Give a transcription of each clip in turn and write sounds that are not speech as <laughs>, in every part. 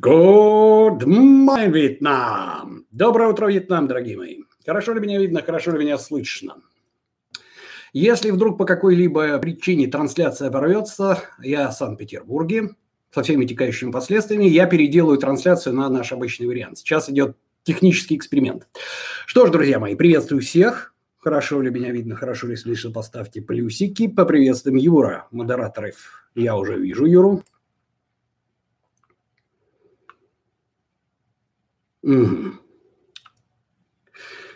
Good morning, Вьетнам! Доброе утро, Вьетнам, дорогие мои. Хорошо ли меня видно, хорошо ли меня слышно? Если вдруг по какой-либо причине трансляция порвется, я в Санкт-Петербурге, со всеми текающими последствиями, я переделаю трансляцию на наш обычный вариант. Сейчас идет технический эксперимент. Что ж, друзья мои, приветствую всех. Хорошо ли меня видно, хорошо ли слышно, поставьте плюсики. Поприветствуем Юра, модераторов. Я уже вижу Юру.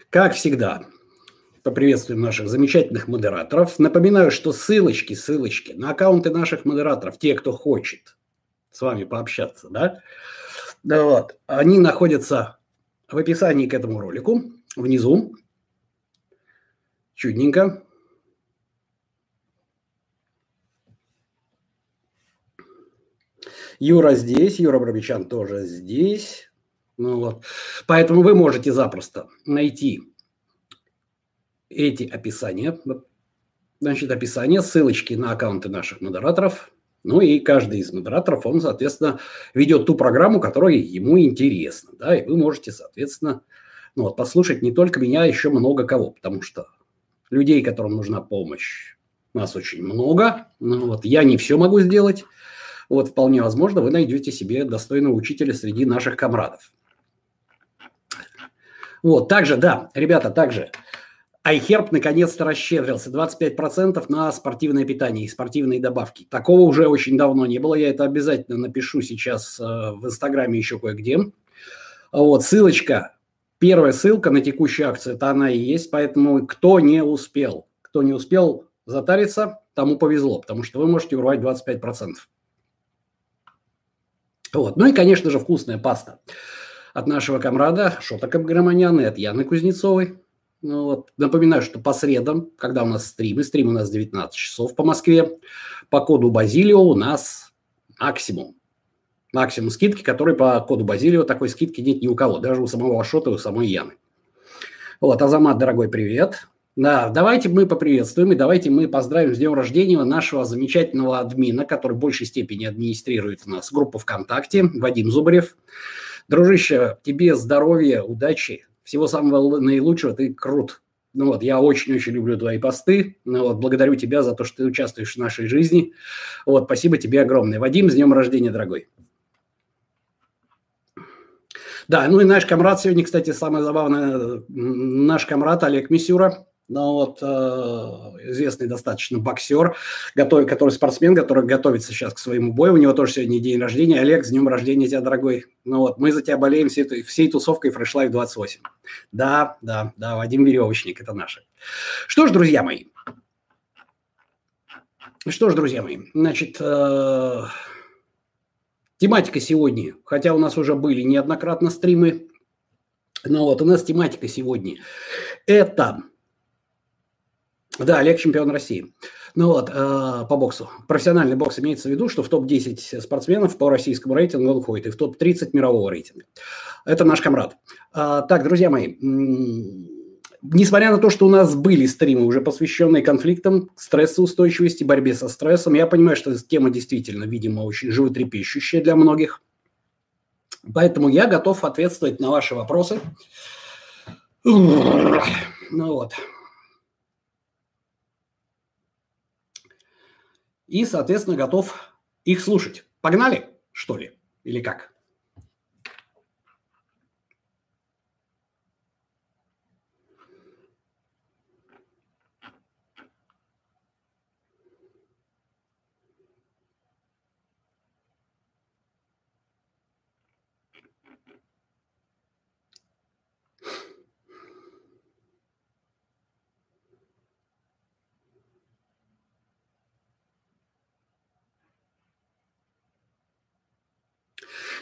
Как всегда, поприветствуем наших замечательных модераторов. Напоминаю, что ссылочки, ссылочки на аккаунты наших модераторов, те, кто хочет с вами пообщаться, да, да вот, они находятся в описании к этому ролику, внизу. Чудненько. Юра здесь, Юра Бробичан тоже здесь. Ну вот. Поэтому вы можете запросто найти эти описания, значит, описание, ссылочки на аккаунты наших модераторов. Ну и каждый из модераторов, он, соответственно, ведет ту программу, которая ему интересна. Да, и вы можете, соответственно, ну вот, послушать не только меня, а еще много кого, потому что людей, которым нужна помощь, нас очень много. Ну, вот, я не все могу сделать. Вот, вполне возможно, вы найдете себе достойного учителя среди наших комрадов. Вот, также, да, ребята, также iHerb наконец-то расщедрился. 25% на спортивное питание и спортивные добавки. Такого уже очень давно не было. Я это обязательно напишу сейчас э, в Инстаграме еще кое-где. Вот, ссылочка, первая ссылка на текущую акцию, это она и есть. Поэтому кто не успел, кто не успел затариться, тому повезло, потому что вы можете урвать 25%. Вот. Ну и, конечно же, вкусная паста от нашего комрада Шота Капграманяна и от Яны Кузнецовой. Ну, вот. Напоминаю, что по средам, когда у нас стримы, стрим у нас 19 часов по Москве, по коду Базилио у нас максимум. Максимум скидки, который по коду Базилио такой скидки нет ни у кого, даже у самого Ашота и у самой Яны. Вот, Азамат, дорогой, привет. Да, давайте мы поприветствуем и давайте мы поздравим с днем рождения нашего замечательного админа, который в большей степени администрирует у нас группу ВКонтакте, Вадим Зубарев. Дружище, тебе здоровья, удачи, всего самого наилучшего, ты крут. Ну вот, я очень-очень люблю твои посты. Ну вот, благодарю тебя за то, что ты участвуешь в нашей жизни. Вот, спасибо тебе огромное. Вадим, с днем рождения, дорогой. Да, ну и наш комрад сегодня, кстати, самое забавное, наш комрад Олег Мисюра, ну вот э, известный достаточно боксер, готов, который спортсмен, который готовится сейчас к своему бою. У него тоже сегодня день рождения. Олег, с днем рождения тебя, дорогой. Ну вот, мы за тебя болеем всей, всей тусовкой Fresh Life 28. Да, да, да, Вадим Веревочник, это наше. Что ж, друзья мои, что ж, друзья мои, значит, э, тематика сегодня, хотя у нас уже были неоднократно стримы, но вот у нас тематика сегодня – это да, Олег чемпион России. Ну вот, э, по боксу. Профессиональный бокс имеется в виду, что в топ-10 спортсменов по российскому рейтингу он входит, и в топ-30 мирового рейтинга. Это наш комрад. Э, так, друзья мои, несмотря на то, что у нас были стримы, уже посвященные конфликтам, стрессоустойчивости, борьбе со стрессом, я понимаю, что тема действительно, видимо, очень животрепещущая для многих. Поэтому я готов ответствовать на ваши вопросы. Ну вот. И, соответственно, готов их слушать. Погнали, что ли? Или как?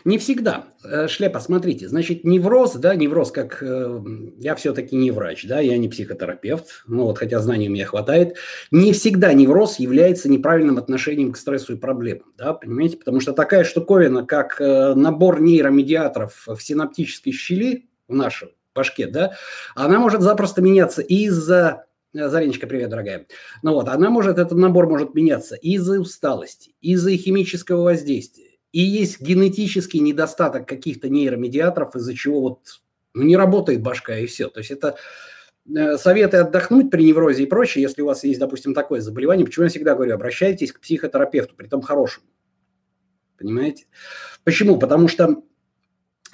Не всегда. Э, Шлепа, смотрите, значит, невроз, да, невроз, как э, я все-таки не врач, да, я не психотерапевт, ну вот, хотя знаний у меня хватает, не всегда невроз является неправильным отношением к стрессу и проблемам, да, понимаете, потому что такая штуковина, как э, набор нейромедиаторов в синаптической щели в нашем башке, да, она может запросто меняться из-за Зариночка, привет, дорогая. Ну вот, она может, этот набор может меняться из-за усталости, из-за химического воздействия, И есть генетический недостаток каких-то нейромедиаторов, из-за чего вот ну, не работает башка и все. То есть это э, советы отдохнуть при неврозе и прочее, если у вас есть, допустим, такое заболевание. Почему я всегда говорю, обращайтесь к психотерапевту, при том хорошему. Понимаете? Почему? Потому что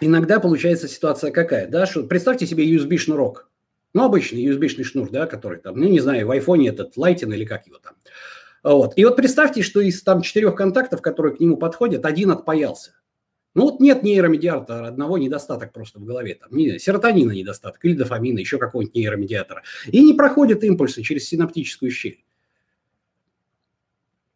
иногда получается ситуация какая, да, что представьте себе USB-шнурок. Ну, обычный USB-шный шнур, да, который там, ну, не знаю, в айфоне этот Lightning или как его там. Вот. И вот представьте, что из там четырех контактов, которые к нему подходят, один отпаялся. Ну вот нет нейромедиатора, одного недостаток просто в голове. Там, не, серотонина недостаток или дофамина, еще какого-нибудь нейромедиатора. И не проходят импульсы через синаптическую щель.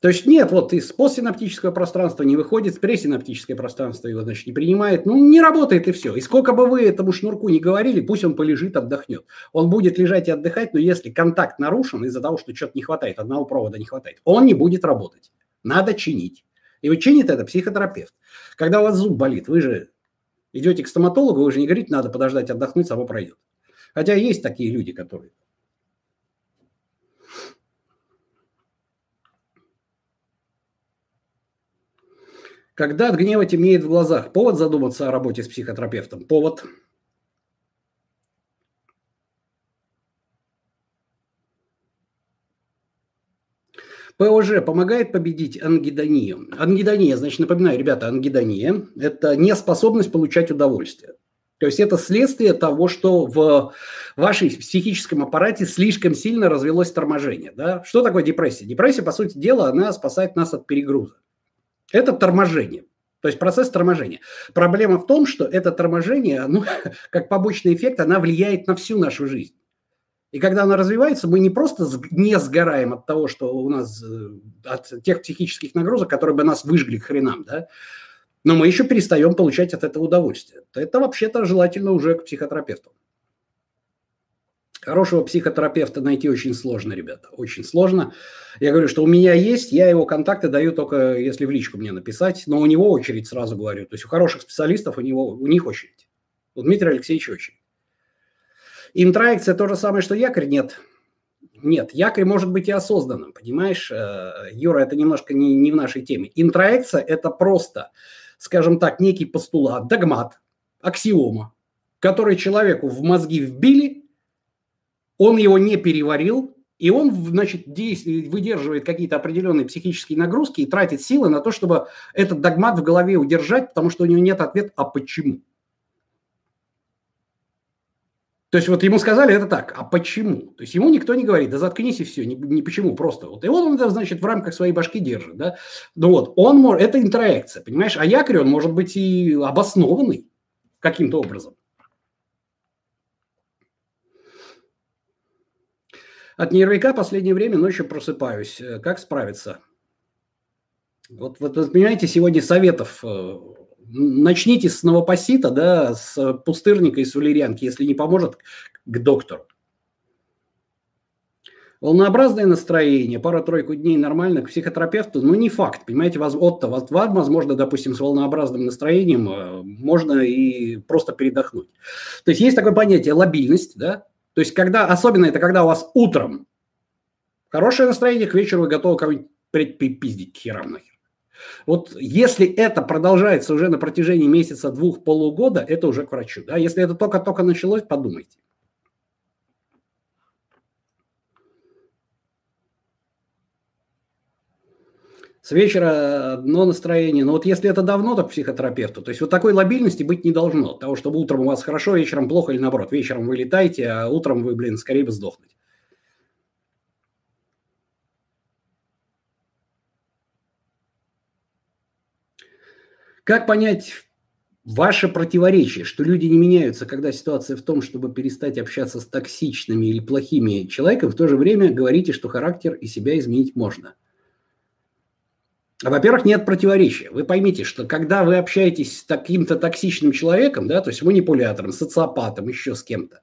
То есть нет, вот из постсинаптического пространства не выходит, пресинаптическое пространство его, значит, не принимает. Ну, не работает и все. И сколько бы вы этому шнурку не говорили, пусть он полежит, отдохнет. Он будет лежать и отдыхать, но если контакт нарушен из-за того, что что-то не хватает, одного провода не хватает, он не будет работать. Надо чинить. И вот чинит это психотерапевт. Когда у вас зуб болит, вы же идете к стоматологу, вы же не говорите, надо подождать, отдохнуть, само пройдет. Хотя есть такие люди, которые Когда от гнева темнеет в глазах, повод задуматься о работе с психотерапевтом? Повод. ПОЖ помогает победить ангидонию. Ангидония, значит, напоминаю, ребята, ангидония – это неспособность получать удовольствие. То есть это следствие того, что в вашей психическом аппарате слишком сильно развелось торможение. Да? Что такое депрессия? Депрессия, по сути дела, она спасает нас от перегруза. Это торможение. То есть процесс торможения. Проблема в том, что это торможение, ну, <laughs> как побочный эффект, она влияет на всю нашу жизнь. И когда она развивается, мы не просто не сгораем от того, что у нас, э, от тех психических нагрузок, которые бы нас выжгли к хренам, да, но мы еще перестаем получать от этого удовольствие. Это вообще-то желательно уже к психотерапевту. Хорошего психотерапевта найти очень сложно, ребята, очень сложно. Я говорю, что у меня есть, я его контакты даю только если в личку мне написать, но у него очередь, сразу говорю. То есть у хороших специалистов у, него, у них очередь. У Дмитрия Алексеевича очередь. Интроекция то же самое, что якорь? Нет. Нет, якорь может быть и осознанным, понимаешь? Э, Юра, это немножко не, не в нашей теме. Интроекция – это просто, скажем так, некий постулат, догмат, аксиома, который человеку в мозги вбили – он его не переварил, и он, значит, действует, выдерживает какие-то определенные психические нагрузки и тратит силы на то, чтобы этот догмат в голове удержать, потому что у него нет ответа «а почему?». То есть вот ему сказали это так, а почему? То есть ему никто не говорит, да заткнись и все, не, не почему, просто вот. И вот он это, значит, в рамках своей башки держит, да. Ну вот, он может, это интеракция, понимаешь, а якорь он может быть и обоснованный каким-то образом. От нервика последнее время ночью просыпаюсь. Э, как справиться? Вот, вот понимаете, сегодня советов. Э, начните с новопосита, да, с пустырника и с валерьянки. Если не поможет, к доктору. Волнообразное настроение, пара-тройку дней нормально, к психотерапевту, ну не факт, понимаете, вас, от вам, возможно, допустим, с волнообразным настроением э, можно и просто передохнуть. То есть есть такое понятие лобильность, да, то есть, когда, особенно это когда у вас утром хорошее настроение, к вечеру вы готовы кого-нибудь припиздить к херам нахер. Вот если это продолжается уже на протяжении месяца, двух, полугода, это уже к врачу. Да? Если это только-только началось, подумайте. С вечера одно настроение. Но вот если это давно, к психотерапевту. То есть вот такой лобильности быть не должно. Того, чтобы утром у вас хорошо, вечером плохо или наоборот. Вечером вы летаете, а утром вы, блин, скорее бы сдохнуть. Как понять ваше противоречие, что люди не меняются, когда ситуация в том, чтобы перестать общаться с токсичными или плохими человеком, в то же время говорите, что характер и себя изменить можно – во-первых, нет противоречия. Вы поймите, что когда вы общаетесь с таким-то токсичным человеком, да, то есть манипулятором, социопатом, еще с кем-то,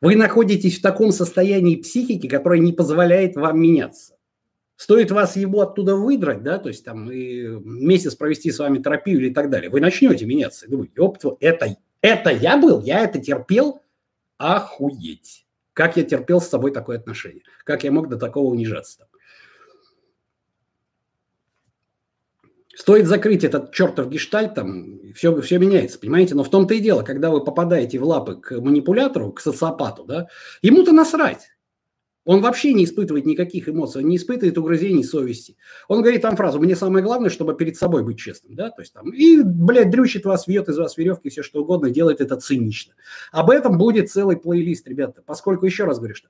вы находитесь в таком состоянии психики, которое не позволяет вам меняться. Стоит вас его оттуда выдрать, да, то есть там и месяц провести с вами терапию или так далее, вы начнете меняться. Думаете, ёпт, это, это я был, я это терпел, охуеть. Как я терпел с собой такое отношение? Как я мог до такого унижаться? Стоит закрыть этот чертов гештальт, там все, все меняется, понимаете? Но в том-то и дело, когда вы попадаете в лапы к манипулятору, к социопату, да, ему-то насрать. Он вообще не испытывает никаких эмоций, он не испытывает угрызений совести. Он говорит там фразу «мне самое главное, чтобы перед собой быть честным». Да? То есть, там, и, блядь, дрючит вас, вьет из вас веревки, все что угодно, делает это цинично. Об этом будет целый плейлист, ребята. Поскольку, еще раз говорю, что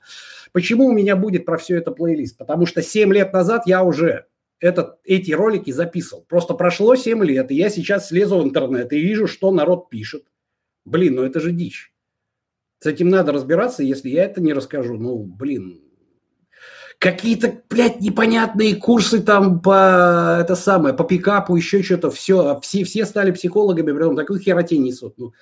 почему у меня будет про все это плейлист? Потому что 7 лет назад я уже этот, эти ролики записывал. Просто прошло 7 лет, и я сейчас слезу в интернет и вижу, что народ пишет. Блин, ну это же дичь. С этим надо разбираться, если я это не расскажу. Ну, блин, какие-то, блядь, непонятные курсы там по, это самое, по пикапу, еще что-то, все, все, все стали психологами, прям такую херотень несут. Ну.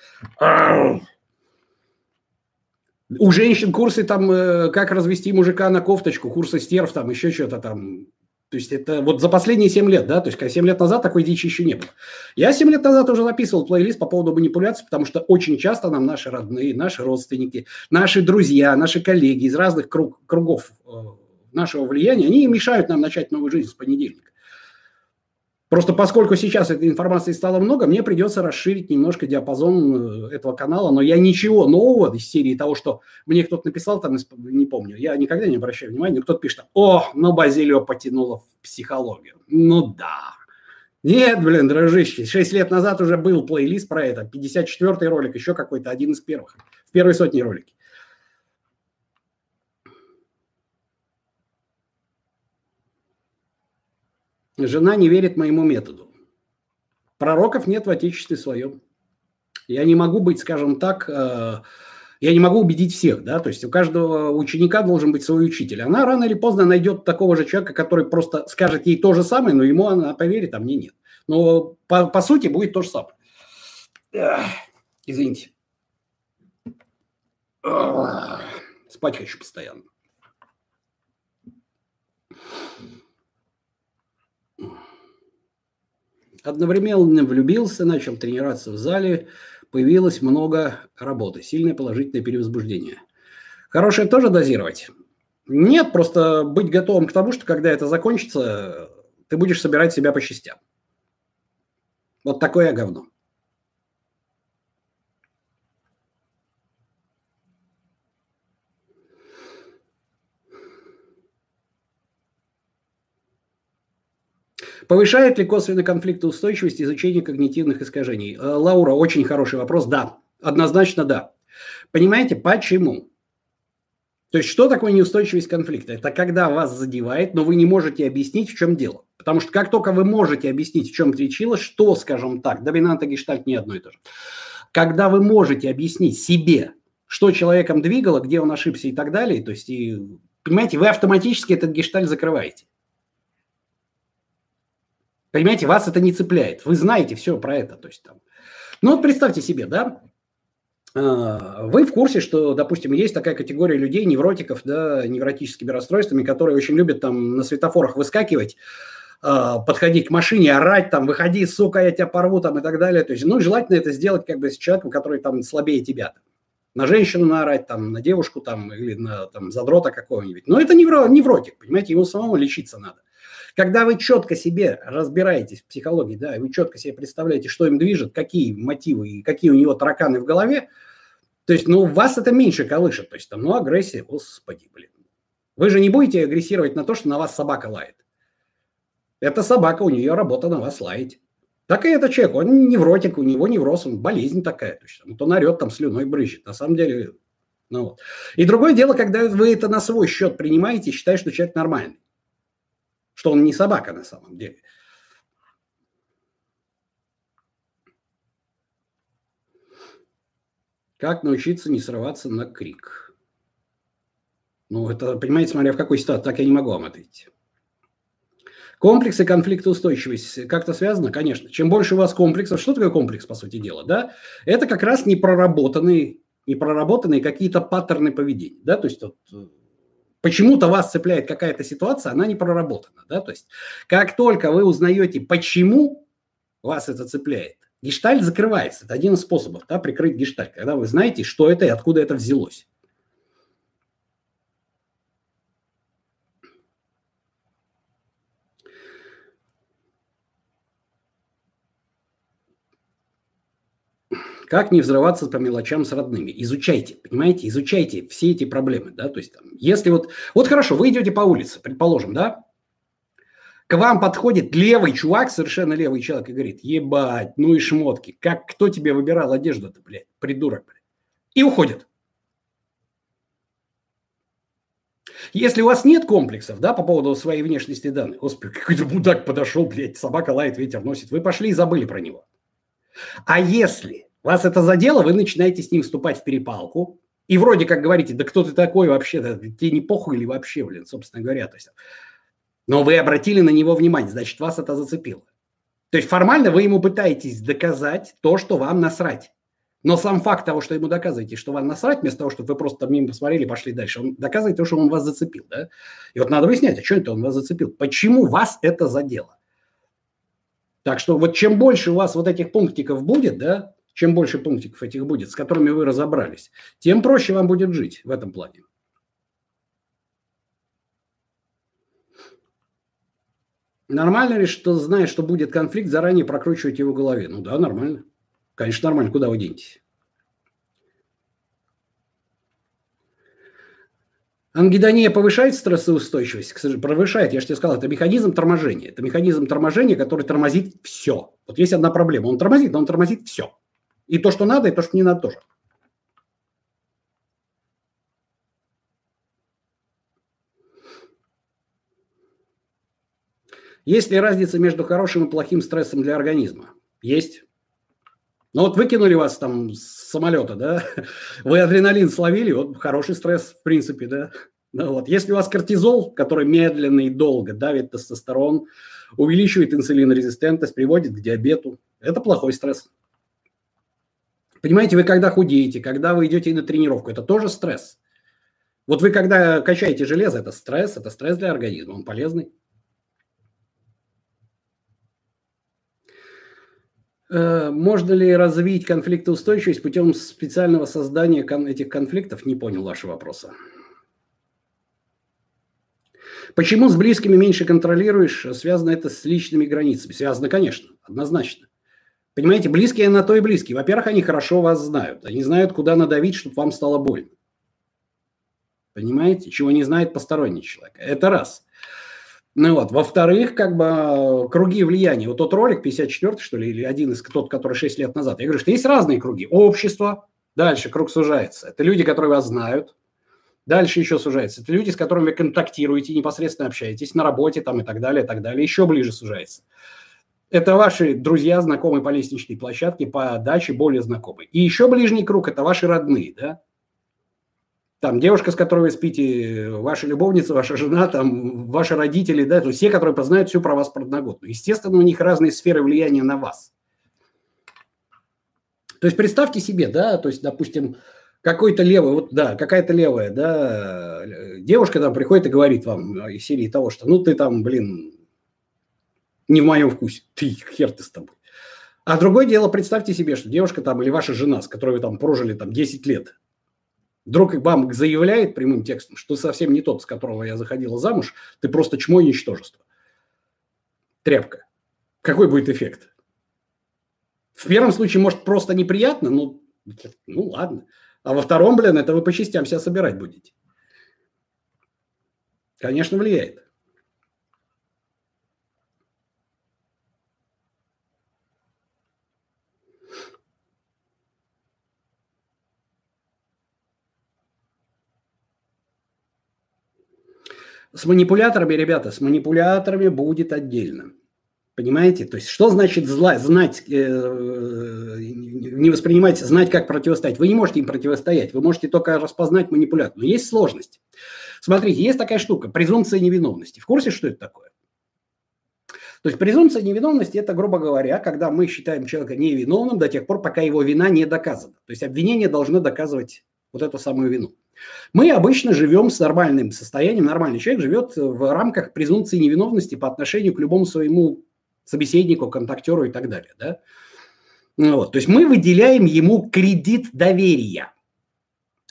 У женщин курсы там, э, как развести мужика на кофточку, курсы стерв там, еще что-то там. То есть это вот за последние 7 лет, да, то есть 7 лет назад такой дичи еще не было. Я 7 лет назад уже записывал плейлист по поводу манипуляций, потому что очень часто нам наши родные, наши родственники, наши друзья, наши коллеги из разных круг, кругов э, нашего влияния, они мешают нам начать новую жизнь с понедельника. Просто поскольку сейчас этой информации стало много, мне придется расширить немножко диапазон э, этого канала, но я ничего нового из серии того, что мне кто-то написал, там не помню, я никогда не обращаю внимания, кто-то пишет, о, ну Базилио потянуло в психологию. Ну да. Нет, блин, дружище, 6 лет назад уже был плейлист про это, 54-й ролик, еще какой-то, один из первых, в первой сотне ролики. Жена не верит моему методу. Пророков нет в Отечестве своем. Я не могу быть, скажем так, э, я не могу убедить всех, да, то есть у каждого ученика должен быть свой учитель. Она рано или поздно найдет такого же человека, который просто скажет ей то же самое, но ему она поверит, а мне нет. Но по, по сути будет то же самое. Извините. Спать хочу постоянно. Одновременно влюбился, начал тренироваться в зале, появилось много работы, сильное положительное перевозбуждение. Хорошее тоже дозировать? Нет, просто быть готовым к тому, что когда это закончится, ты будешь собирать себя по частям. Вот такое говно. Повышает ли косвенный конфликт устойчивость изучение когнитивных искажений? Э, Лаура, очень хороший вопрос. Да, однозначно да. Понимаете, почему? То есть, что такое неустойчивость конфликта? Это когда вас задевает, но вы не можете объяснить, в чем дело. Потому что как только вы можете объяснить, в чем причина, что, скажем так, доминанта гештальт не одно и то же. Когда вы можете объяснить себе, что человеком двигало, где он ошибся и так далее, то есть, и, понимаете, вы автоматически этот гештальт закрываете. Понимаете, вас это не цепляет. Вы знаете все про это. То есть, там. Ну вот представьте себе, да, а, вы в курсе, что, допустим, есть такая категория людей, невротиков, да, невротическими расстройствами, которые очень любят там на светофорах выскакивать, а, подходить к машине, орать там, выходи, сука, я тебя порву там и так далее. То есть, ну, желательно это сделать как бы с человеком, который там слабее тебя. На женщину наорать, там, на девушку там, или на там, задрота какого-нибудь. Но это невро, невротик, понимаете, ему самому лечиться надо. Когда вы четко себе разбираетесь в психологии, да, и вы четко себе представляете, что им движет, какие мотивы и какие у него тараканы в голове, то есть, ну, вас это меньше колышет. То есть, там, ну, агрессия, господи, блин. Вы же не будете агрессировать на то, что на вас собака лает. Это собака, у нее работа на вас лаять. Так и этот человек, он невротик, у него невроз, он болезнь такая. То есть, вот он орет, там слюной брызжет. На самом деле, ну вот. И другое дело, когда вы это на свой счет принимаете, считаете, что человек нормальный что он не собака на самом деле. Как научиться не срываться на крик? Ну, это, понимаете, смотря в какой ситуации, так я не могу вам ответить. Комплексы конфликтоустойчивость как-то связано? Конечно. Чем больше у вас комплексов, что такое комплекс, по сути дела, да? Это как раз непроработанные, непроработанные какие-то паттерны поведения, да? То есть вот, почему-то вас цепляет какая-то ситуация, она не проработана. Да? То есть как только вы узнаете, почему вас это цепляет, гештальт закрывается. Это один из способов да, прикрыть гештальт, когда вы знаете, что это и откуда это взялось. Как не взрываться по мелочам с родными? Изучайте, понимаете, изучайте все эти проблемы, да, то есть там, если вот, вот хорошо, вы идете по улице, предположим, да, к вам подходит левый чувак, совершенно левый человек, и говорит, ебать, ну и шмотки, как, кто тебе выбирал одежду-то, блядь, придурок, блядь, и уходит. Если у вас нет комплексов, да, по поводу своей внешности данных, господи, какой-то мудак подошел, блядь, собака лает, ветер носит, вы пошли и забыли про него. А если вас это задело, вы начинаете с ним вступать в перепалку, и вроде как говорите, да кто ты такой вообще, да, тебе не похуй или вообще, блин, собственно говоря. То есть, но вы обратили на него внимание, значит, вас это зацепило. То есть формально вы ему пытаетесь доказать то, что вам насрать. Но сам факт того, что ему доказываете, что вам насрать, вместо того, чтобы вы просто мимо посмотрели, пошли дальше, он доказывает то, что он вас зацепил. Да? И вот надо выяснять, а что это он вас зацепил? Почему вас это задело? Так что вот чем больше у вас вот этих пунктиков будет, да, чем больше пунктиков этих будет, с которыми вы разобрались, тем проще вам будет жить в этом плане. Нормально ли, что зная, что будет конфликт, заранее прокручивать его в голове? Ну да, нормально. Конечно, нормально. Куда вы денетесь? Ангидония повышает стрессоустойчивость? Повышает. Я же тебе сказал, это механизм торможения. Это механизм торможения, который тормозит все. Вот есть одна проблема. Он тормозит, но он тормозит все. И то, что надо, и то, что не надо тоже. Есть ли разница между хорошим и плохим стрессом для организма? Есть. Ну вот выкинули вас там с самолета, да, <laughs> вы адреналин словили, вот хороший стресс, в принципе, да. Ну, вот. Если у вас кортизол, который медленно и долго давит тестостерон, увеличивает инсулинорезистентность, приводит к диабету, это плохой стресс. Понимаете, вы когда худеете, когда вы идете на тренировку, это тоже стресс. Вот вы когда качаете железо, это стресс, это стресс для организма, он полезный. Э, можно ли развить конфликтоустойчивость путем специального создания этих конфликтов? Не понял вашего вопроса. Почему с близкими меньше контролируешь? Связано это с личными границами? Связано, конечно, однозначно. Понимаете, близкие на то и близкие. Во-первых, они хорошо вас знают. Они знают, куда надавить, чтобы вам стало больно. Понимаете? Чего не знает посторонний человек. Это раз. Ну вот. Во-вторых, как бы круги влияния. Вот тот ролик 54 что ли, или один из тот, который 6 лет назад. Я говорю, что есть разные круги. Общество, дальше круг сужается. Это люди, которые вас знают. Дальше еще сужается. Это люди, с которыми вы контактируете, непосредственно общаетесь на работе там и так далее, и так далее. Еще ближе сужается. Это ваши друзья, знакомые по лестничной площадке, по даче, более знакомые. И еще ближний круг – это ваши родные, да? там девушка, с которой вы спите, ваша любовница, ваша жена, там, ваши родители, да, то есть все, которые познают все про вас подноготную. Естественно, у них разные сферы влияния на вас. То есть представьте себе, да, то есть, допустим, какой-то левый, вот, да, какая-то левая, да, девушка там приходит и говорит вам из серии того, что, ну, ты там, блин, не в моем вкусе, ты хер ты с тобой. А другое дело, представьте себе, что девушка там или ваша жена, с которой вы там прожили там 10 лет, Вдруг вам заявляет прямым текстом, что совсем не тот, с которого я заходила замуж, ты просто чмо и ничтожество. Тряпка. Какой будет эффект? В первом случае, может, просто неприятно, ну, ну ладно. А во втором, блин, это вы по частям себя собирать будете. Конечно, влияет. С манипуляторами, ребята, с манипуляторами будет отдельно. Понимаете? То есть, что значит зла, знать, э, не воспринимать, знать, как противостоять? Вы не можете им противостоять, вы можете только распознать манипулятор. Но есть сложность. Смотрите, есть такая штука, презумпция невиновности. В курсе, что это такое? То есть презумпция невиновности – это, грубо говоря, когда мы считаем человека невиновным до тех пор, пока его вина не доказана. То есть обвинение должно доказывать вот эту самую вину. Мы обычно живем с нормальным состоянием, нормальный человек живет в рамках презумпции невиновности по отношению к любому своему собеседнику, контактеру и так далее. Да? Ну вот. То есть мы выделяем ему кредит доверия.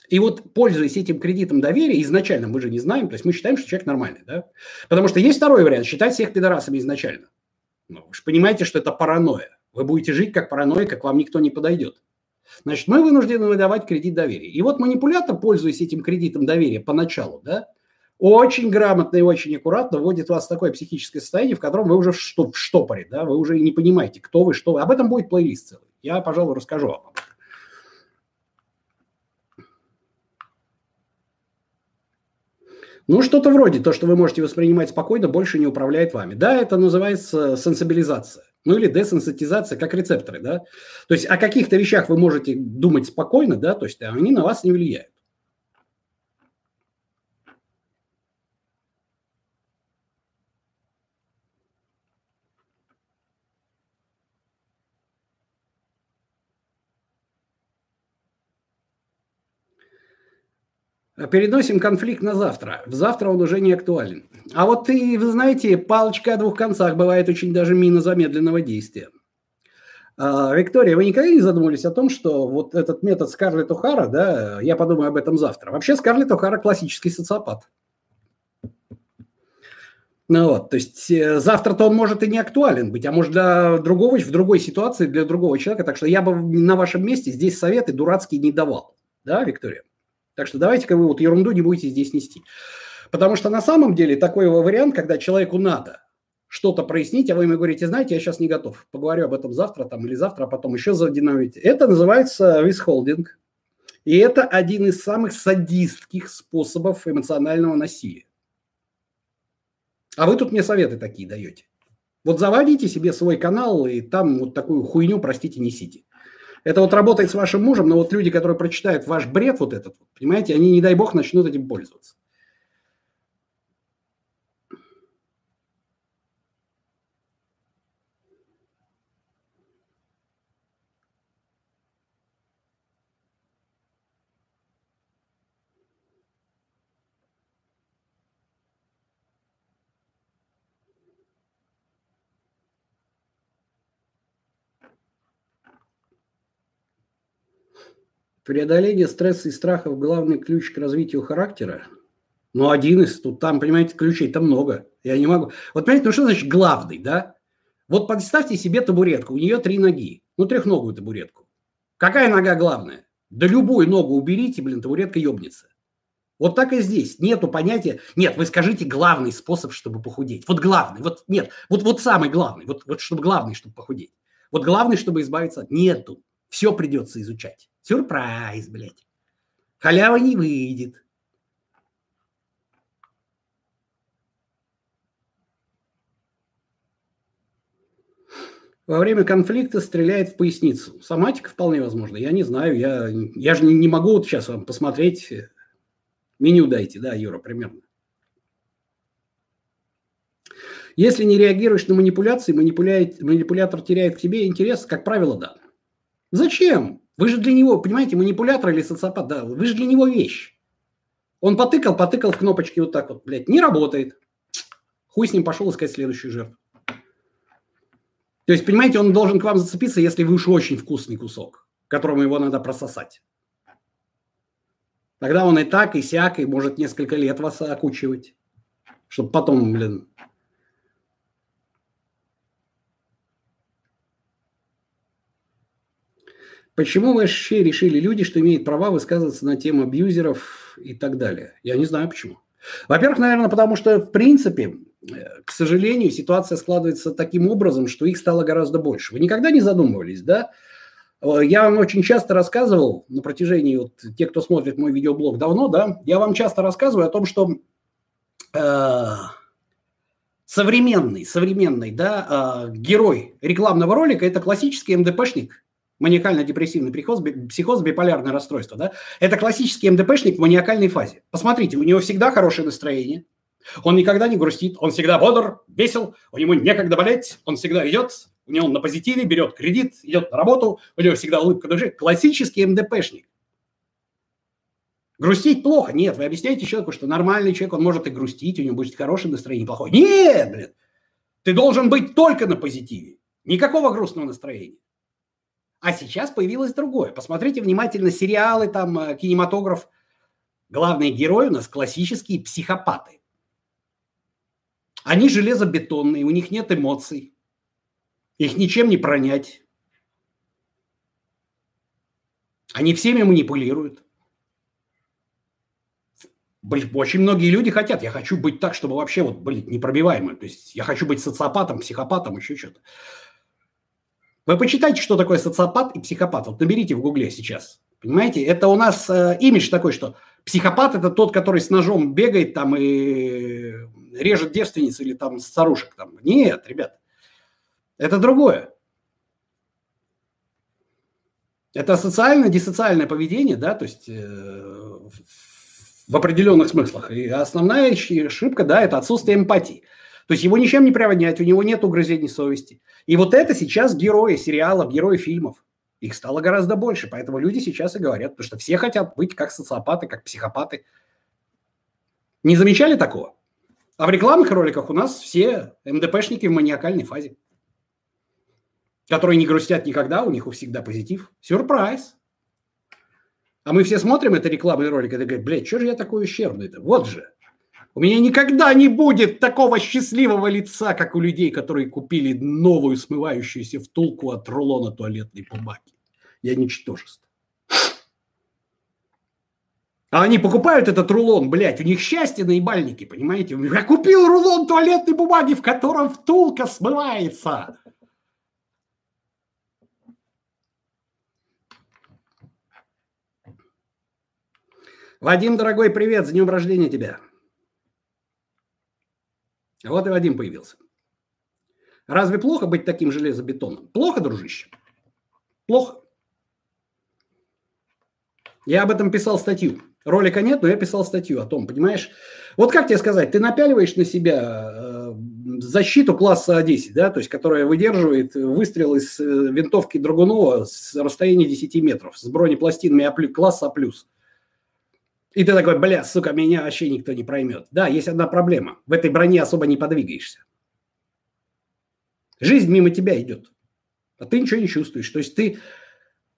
И вот, пользуясь этим кредитом доверия, изначально мы же не знаем, то есть мы считаем, что человек нормальный, да? Потому что есть второй вариант – считать всех пидорасами изначально. Ну, вы же понимаете, что это паранойя. Вы будете жить как паранойя, как вам никто не подойдет. Значит, мы вынуждены выдавать кредит доверия. И вот манипулятор, пользуясь этим кредитом доверия поначалу, да, очень грамотно и очень аккуратно вводит вас в такое психическое состояние, в котором вы уже в, штопоре, да, вы уже не понимаете, кто вы, что вы. Об этом будет плейлист целый. Я, пожалуй, расскажу вам об этом. Ну, что-то вроде то, что вы можете воспринимать спокойно, больше не управляет вами. Да, это называется сенсибилизация. Ну или десенситизация, как рецепторы, да. То есть о каких-то вещах вы можете думать спокойно, да, то есть они на вас не влияют. Переносим конфликт на завтра. В завтра он уже не актуален. А вот и, вы знаете, палочка о двух концах бывает очень даже мина замедленного действия. А, Виктория, вы никогда не задумывались о том, что вот этот метод Скарлетт О'Хара, да, я подумаю об этом завтра. Вообще Скарлетт О'Хара классический социопат. Ну вот, то есть э, завтра-то он может и не актуален быть, а может для другого, в другой ситуации, для другого человека. Так что я бы на вашем месте здесь советы дурацкие не давал. Да, Виктория? Так что давайте-ка вы вот ерунду не будете здесь нести. Потому что на самом деле такой вариант, когда человеку надо что-то прояснить, а вы ему говорите, знаете, я сейчас не готов, поговорю об этом завтра там, или завтра, а потом еще задинамите. Это называется висхолдинг. И это один из самых садистских способов эмоционального насилия. А вы тут мне советы такие даете. Вот заводите себе свой канал и там вот такую хуйню, простите, несите. Это вот работает с вашим мужем, но вот люди, которые прочитают ваш бред вот этот, понимаете, они, не дай бог, начнут этим пользоваться. Преодоление стресса и страхов – главный ключ к развитию характера. Ну, один из, тут там, понимаете, ключей там много. Я не могу. Вот, понимаете, ну что значит главный, да? Вот представьте себе табуретку, у нее три ноги. Ну, трехногую табуретку. Какая нога главная? Да любую ногу уберите, блин, табуретка ебнется. Вот так и здесь. Нету понятия. Нет, вы скажите главный способ, чтобы похудеть. Вот главный. Вот нет. Вот, вот самый главный. Вот, вот чтобы главный, чтобы похудеть. Вот главный, чтобы избавиться. Нету. Все придется изучать. Сюрприз, блядь. Халява не выйдет. Во время конфликта стреляет в поясницу. Соматика вполне возможно. Я не знаю. Я, я же не, не могу вот сейчас вам посмотреть. Меню дайте, да, Юра, примерно. Если не реагируешь на манипуляции, манипулятор теряет к тебе интерес, как правило, да. Зачем? Вы же для него, понимаете, манипулятор или социопат, да, вы же для него вещь. Он потыкал, потыкал в кнопочки вот так вот, блядь, не работает. Хуй с ним пошел искать следующую жертву. То есть, понимаете, он должен к вам зацепиться, если вы уж очень вкусный кусок, которому его надо прососать. Тогда он и так, и сяк, и может несколько лет вас окучивать. Чтобы потом, блин, Почему вообще решили люди, что имеют права высказываться на тему абьюзеров и так далее? Я не знаю почему. Во-первых, наверное, потому что, в принципе, э, к сожалению, ситуация складывается таким образом, что их стало гораздо больше. Вы никогда не задумывались, да? Э, я вам очень часто рассказывал на протяжении, вот те, кто смотрит мой видеоблог давно, да, я вам часто рассказываю о том, что э, современный, современный, да, э, герой рекламного ролика – это классический МДПшник, маниакально-депрессивный психоз, психоз, биполярное расстройство, да, это классический МДПшник в маниакальной фазе. Посмотрите, у него всегда хорошее настроение, он никогда не грустит, он всегда бодр, весел, у него некогда болеть, он всегда идет, у него на позитиве, берет кредит, идет на работу, у него всегда улыбка души. Классический МДПшник. Грустить плохо? Нет, вы объясняете человеку, что нормальный человек, он может и грустить, у него будет хорошее настроение, плохое. Нет, блин, ты должен быть только на позитиве. Никакого грустного настроения. А сейчас появилось другое. Посмотрите внимательно сериалы, там, э, кинематограф. Главные герои у нас классические психопаты. Они железобетонные, у них нет эмоций. Их ничем не пронять. Они всеми манипулируют. Очень многие люди хотят, я хочу быть так, чтобы вообще вот, блин, непробиваемым. То есть я хочу быть социопатом, психопатом, еще что-то. Вы почитайте, что такое социопат и психопат. Вот наберите в гугле сейчас. Понимаете, это у нас э, имидж такой, что психопат – это тот, который с ножом бегает там и режет девственниц или там старушек. Там. Нет, ребят, это другое. Это социально-дисоциальное поведение, да, то есть э, в определенных смыслах. И основная ошибка, да, это отсутствие эмпатии. То есть его ничем не приводнять, у него нет угрызений совести. И вот это сейчас герои сериалов, герои фильмов. Их стало гораздо больше, поэтому люди сейчас и говорят, потому что все хотят быть как социопаты, как психопаты. Не замечали такого? А в рекламных роликах у нас все МДПшники в маниакальной фазе, которые не грустят никогда, у них у всегда позитив. Сюрприз! А мы все смотрим это рекламный ролик и говорим, блядь, что же я такой ущербный-то? Вот же. У меня никогда не будет такого счастливого лица, как у людей, которые купили новую смывающуюся втулку от рулона туалетной бумаги. Я ничтожество. А они покупают этот рулон, блядь, у них счастье наебальники, понимаете? Я купил рулон туалетной бумаги, в котором втулка смывается. Вадим, дорогой, привет, с днем рождения тебя. Вот и Вадим появился. Разве плохо быть таким железобетоном? Плохо, дружище? Плохо. Я об этом писал статью. Ролика нет, но я писал статью о том, понимаешь? Вот как тебе сказать, ты напяливаешь на себя э, защиту класса А10, да, то есть которая выдерживает выстрел из э, винтовки Драгунова с расстояния 10 метров, с бронепластинами А+, класса А+. И ты такой, бля, сука, меня вообще никто не проймет. Да, есть одна проблема. В этой броне особо не подвигаешься. Жизнь мимо тебя идет. А ты ничего не чувствуешь. То есть ты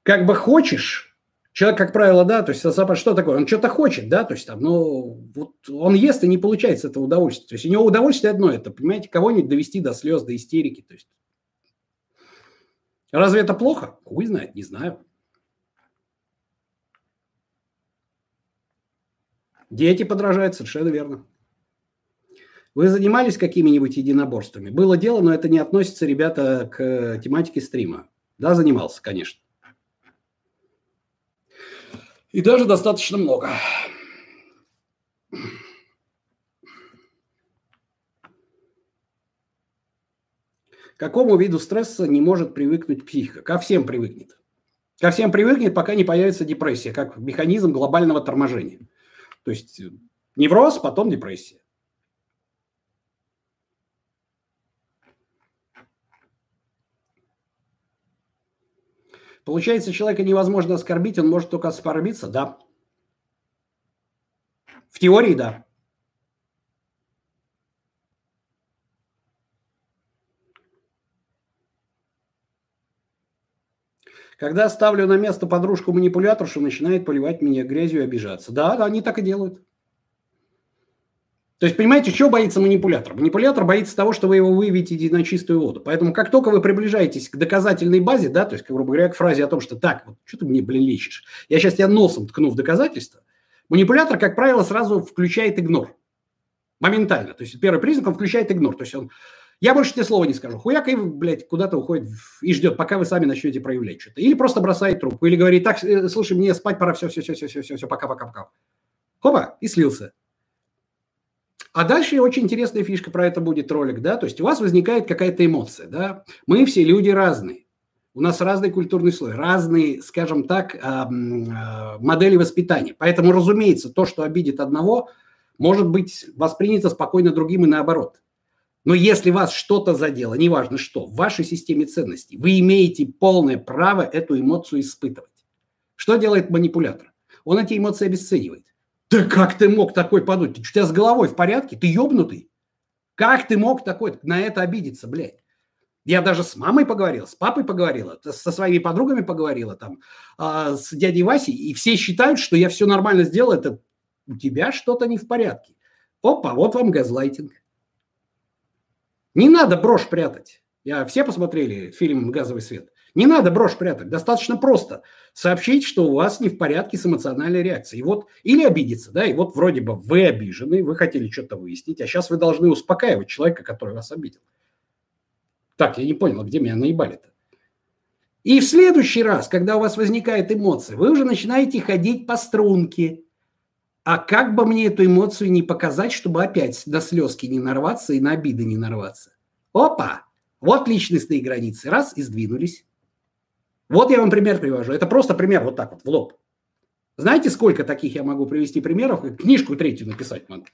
как бы хочешь, человек, как правило, да, то есть социопат что такое? Он что-то хочет, да, то есть там, ну, вот он ест и не получается это удовольствие. То есть у него удовольствие одно это, понимаете, кого-нибудь довести до слез, до истерики. То есть разве это плохо? Хуй знает, не знаю. Дети подражают, совершенно верно. Вы занимались какими-нибудь единоборствами? Было дело, но это не относится, ребята, к тематике стрима. Да, занимался, конечно. И даже достаточно много. К какому виду стресса не может привыкнуть психика? Ко всем привыкнет. Ко всем привыкнет, пока не появится депрессия, как механизм глобального торможения. То есть э, невроз, потом депрессия. Получается, человека невозможно оскорбить, он может только оскорбиться? Да. В теории, да. Когда ставлю на место подружку-манипуляторшу, начинает поливать меня грязью и обижаться. Да, да, они так и делают. То есть, понимаете, чего боится манипулятор? Манипулятор боится того, что вы его выведете на чистую воду. Поэтому, как только вы приближаетесь к доказательной базе, да, то есть, грубо говоря, к фразе о том, что так, вот, что ты мне, блин, лечишь? Я сейчас тебя носом ткну в доказательство. Манипулятор, как правило, сразу включает игнор. Моментально. То есть, первый признак, он включает игнор. То есть, он я больше тебе слова не скажу. Хуяк и, блядь, куда-то уходит и ждет, пока вы сами начнете проявлять что-то. Или просто бросает трубку, или говорит, так, э, слушай, мне спать пора, все, все, все, все, все, все, все, пока, пока, пока. Хопа, и слился. А дальше очень интересная фишка про это будет ролик, да, то есть у вас возникает какая-то эмоция, да. Мы все люди разные. У нас разный культурный слой, разные, скажем так, а, а, модели воспитания. Поэтому, разумеется, то, что обидит одного, может быть воспринято спокойно другим и наоборот. Но если вас что-то задело, неважно что, в вашей системе ценностей, вы имеете полное право эту эмоцию испытывать. Что делает манипулятор? Он эти эмоции обесценивает. Да как ты мог такой подумать? У тебя с головой в порядке? Ты ебнутый? Как ты мог такой на это обидеться, блядь? Я даже с мамой поговорил, с папой поговорила, со своими подругами поговорила, там, э, с дядей Васей, и все считают, что я все нормально сделал, это у тебя что-то не в порядке. Опа, вот вам газлайтинг. Не надо брошь прятать. Я все посмотрели фильм «Газовый свет». Не надо брошь прятать, достаточно просто сообщить, что у вас не в порядке с эмоциональной реакцией. И вот, или обидеться, да, и вот вроде бы вы обижены, вы хотели что-то выяснить, а сейчас вы должны успокаивать человека, который вас обидел. Так, я не понял, а где меня наебали-то? И в следующий раз, когда у вас возникает эмоция, вы уже начинаете ходить по струнке. А как бы мне эту эмоцию не показать, чтобы опять до слезки не нарваться и на обиды не нарваться? Опа! Вот личностные границы. Раз, и сдвинулись. Вот я вам пример привожу. Это просто пример вот так вот, в лоб. Знаете, сколько таких я могу привести примеров? Книжку третью написать могу.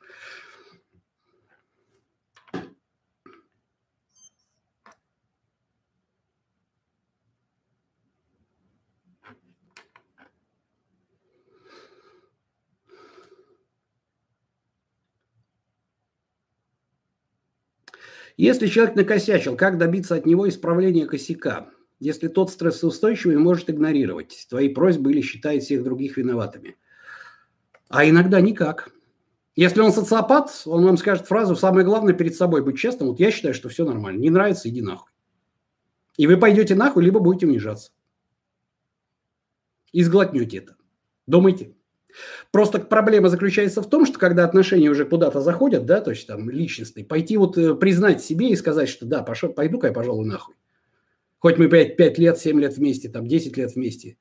Если человек накосячил, как добиться от него исправления косяка? Если тот стрессоустойчивый может игнорировать твои просьбы или считает всех других виноватыми. А иногда никак. Если он социопат, он вам скажет фразу «самое главное перед собой быть честным». Вот я считаю, что все нормально. Не нравится – иди нахуй. И вы пойдете нахуй, либо будете унижаться. И сглотнете это. Думайте. Просто проблема заключается в том, что когда отношения уже куда-то заходят, да, то есть там личностные, пойти вот э, признать себе и сказать, что да, пошел, пойду-ка я, пожалуй, нахуй. Хоть мы 5, 5 лет, 7 лет вместе, там 10 лет вместе.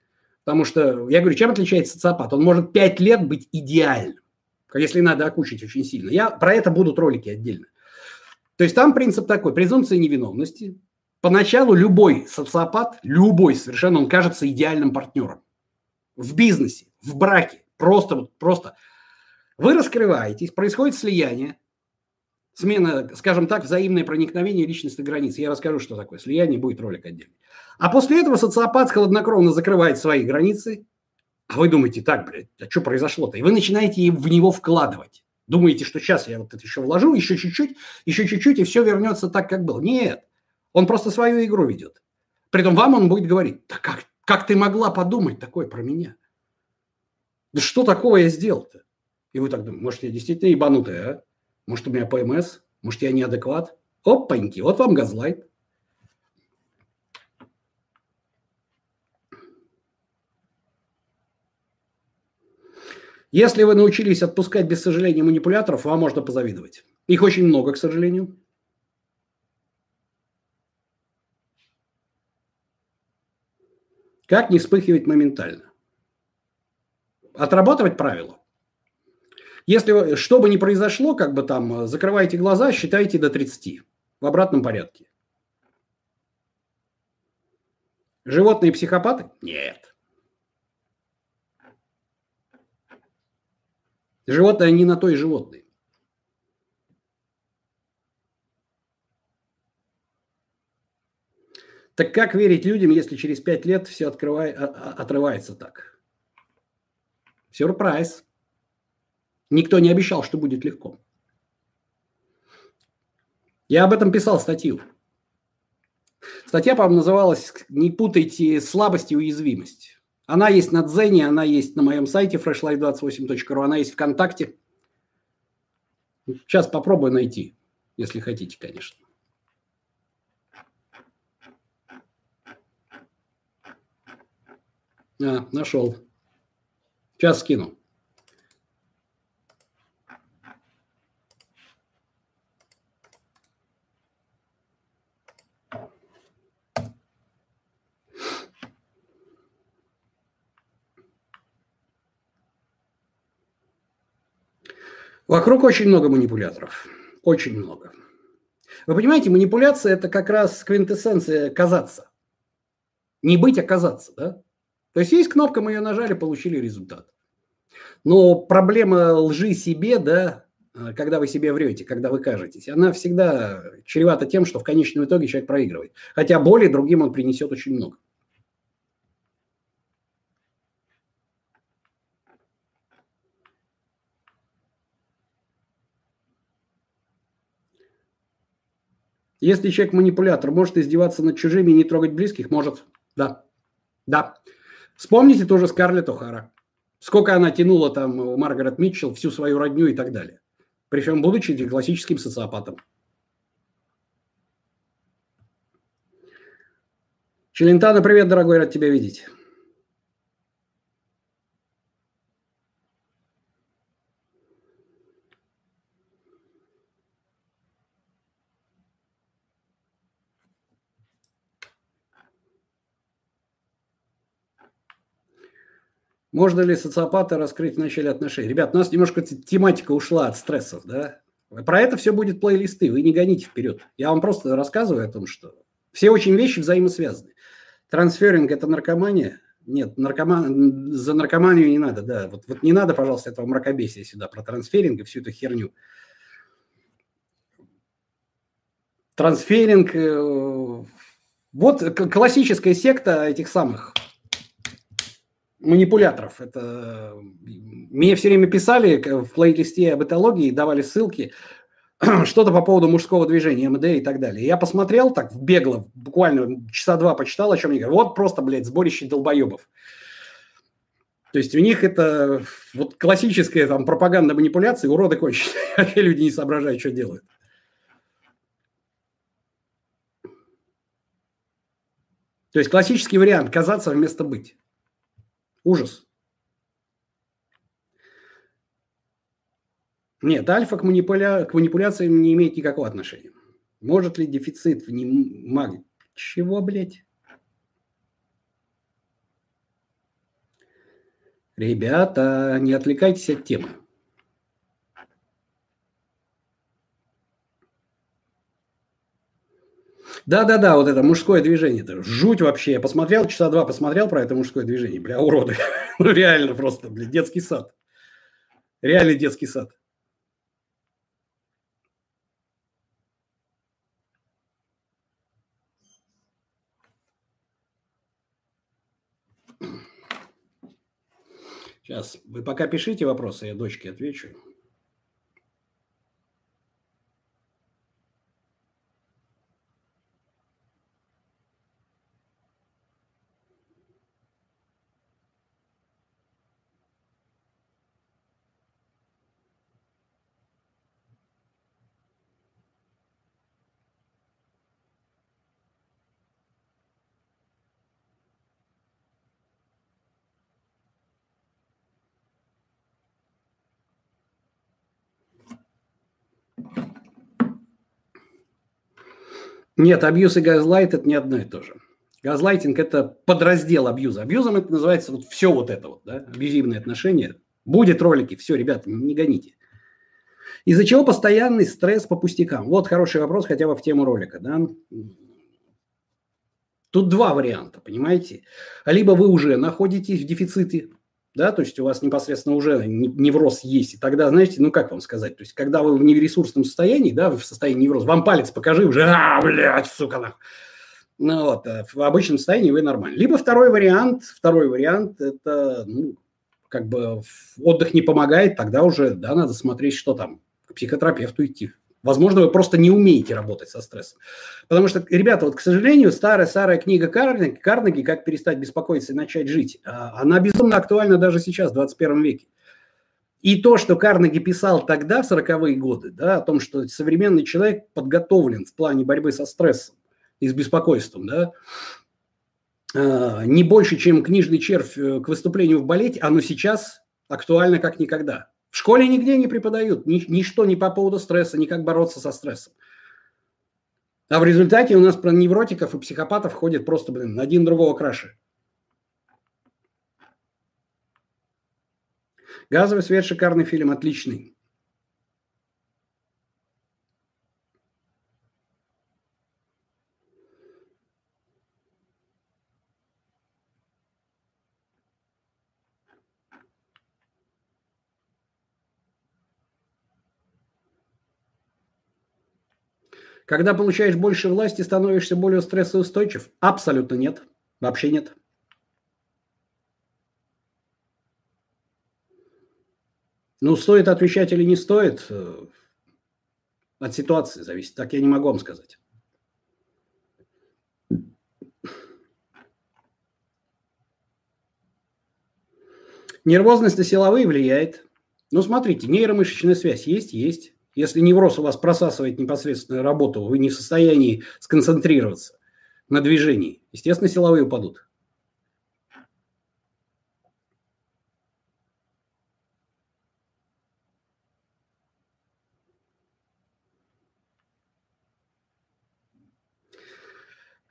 Потому что, я говорю, чем отличается социопат? Он может 5 лет быть идеальным, если надо окучить очень сильно. Я про это будут ролики отдельно. То есть там принцип такой, презумпция невиновности. Поначалу любой социопат, любой совершенно, он кажется идеальным партнером. В бизнесе, в браке, Просто, просто. Вы раскрываетесь, происходит слияние, смена, скажем так, взаимное проникновение личностных границ. Я расскажу, что такое слияние, будет ролик отдельный. А после этого социопат хладнокровно закрывает свои границы, а вы думаете, так, блядь, а что произошло-то? И вы начинаете в него вкладывать. Думаете, что сейчас я вот это еще вложу, еще чуть-чуть, еще чуть-чуть, и все вернется так, как было. Нет, он просто свою игру ведет. Притом вам он будет говорить, да как, как ты могла подумать такое про меня? Да что такого я сделал-то? И вы так думаете, может, я действительно ебанутая, а? Может, у меня ПМС? Может, я неадекват? Опаньки, вот вам газлайт. Если вы научились отпускать без сожаления манипуляторов, вам можно позавидовать. Их очень много, к сожалению. Как не вспыхивать моментально? Отрабатывать правила. Если что бы ни произошло, как бы там, закрывайте глаза, считайте до 30 в обратном порядке. Животные психопаты? Нет. Животные, они на то и животные. Так как верить людям, если через пять лет все открывает, отрывается так? Сюрприз. Никто не обещал, что будет легко. Я об этом писал статью. Статья, по-моему, называлась «Не путайте слабость и уязвимость». Она есть на Дзене, она есть на моем сайте freshlife28.ru, она есть ВКонтакте. Сейчас попробую найти, если хотите, конечно. А, нашел. Сейчас скину. Вокруг очень много манипуляторов. Очень много. Вы понимаете, манипуляция – это как раз квинтэссенция казаться. Не быть, а казаться, да? То есть есть кнопка, мы ее нажали, получили результат. Но проблема лжи себе, да, э, когда вы себе врете, когда вы кажетесь, она всегда чревата тем, что в конечном итоге человек проигрывает. Хотя боли другим он принесет очень много. Если человек манипулятор, может издеваться над чужими и не трогать близких? Может. Да. Да. Вспомните тоже Скарлетт О'Хара. Сколько она тянула там у Маргарет Митчелл всю свою родню и так далее. Причем будучи классическим социопатом. Челентано, привет, дорогой, рад тебя видеть. Можно ли социопата раскрыть в начале отношений? Ребят, у нас немножко тематика ушла от стрессов, да? Про это все будет плейлисты, вы не гоните вперед. Я вам просто рассказываю о том, что все очень вещи взаимосвязаны. Трансферинг – это наркомания? Нет, наркоман, за наркоманию не надо, да. Вот, вот не надо, пожалуйста, этого мракобесия сюда про трансферинг и всю эту херню. Трансферинг, э, вот классическая секта этих самых манипуляторов. Это мне все время писали в плейлисте об этологии, давали ссылки, <clears throat> что-то по поводу мужского движения, МД и так далее. Я посмотрел так бегло, буквально часа два почитал, о чем они говорят. Вот просто, блядь, сборище долбоебов. То есть у них это вот классическая там пропаганда манипуляции, уроды конченые. <laughs> Вообще люди не соображают, что делают. То есть классический вариант – казаться вместо быть. Ужас. Нет, альфа к, манипуля... к манипуляциям не имеет никакого отношения. Может ли дефицит внимания? Чего, блядь? Ребята, не отвлекайтесь от темы. Да-да-да, вот это мужское движение. Это жуть вообще. Я посмотрел, часа два посмотрел про это мужское движение. Бля, уроды. <laughs> ну реально просто, бля, детский сад. Реальный детский сад. Сейчас, вы пока пишите вопросы, я дочке отвечу. Нет, абьюз и газлайт – это не одно и то же. Газлайтинг – это подраздел абьюза. Абьюзом это называется вот все вот это вот, да, абьюзивные отношения. Будет ролики, все, ребята, не гоните. Из-за чего постоянный стресс по пустякам? Вот хороший вопрос, хотя бы в тему ролика, да. Тут два варианта, понимаете? Либо вы уже находитесь в дефиците да, то есть у вас непосредственно уже невроз есть, и тогда, знаете, ну как вам сказать, то есть когда вы в нересурсном состоянии, да, вы в состоянии невроза, вам палец покажи, уже, а, блядь, сука, нахуй. Ну вот, э, в обычном состоянии вы нормально. Либо второй вариант, второй вариант, это, ну, как бы отдых не помогает, тогда уже, да, надо смотреть, что там, к психотерапевту идти. Возможно, вы просто не умеете работать со стрессом. Потому что, ребята, вот, к сожалению, старая-старая книга Карнеги, Карнеги «Как перестать беспокоиться и начать жить», а, она безумно актуальна даже сейчас, в 21 веке. И то, что Карнеги писал тогда, в 40-е годы, да, о том, что современный человек подготовлен в плане борьбы со стрессом и с беспокойством, да, а, не больше, чем книжный червь э, к выступлению в балете, оно сейчас актуально как никогда. В школе нигде не преподают ни, ничто ни по поводу стресса, ни как бороться со стрессом. А в результате у нас про невротиков и психопатов ходит просто, блин, один другого краше. «Газовый свет» – шикарный фильм, отличный. Когда получаешь больше власти, становишься более стрессоустойчив? Абсолютно нет. Вообще нет. Ну, стоит отвечать или не стоит, э, от ситуации зависит. Так я не могу вам сказать. Нервозность на силовые влияет. Ну, смотрите, нейромышечная связь есть? Есть. Если невроз у вас просасывает непосредственно работу, вы не в состоянии сконцентрироваться. на движении, естественно, силовые упадут.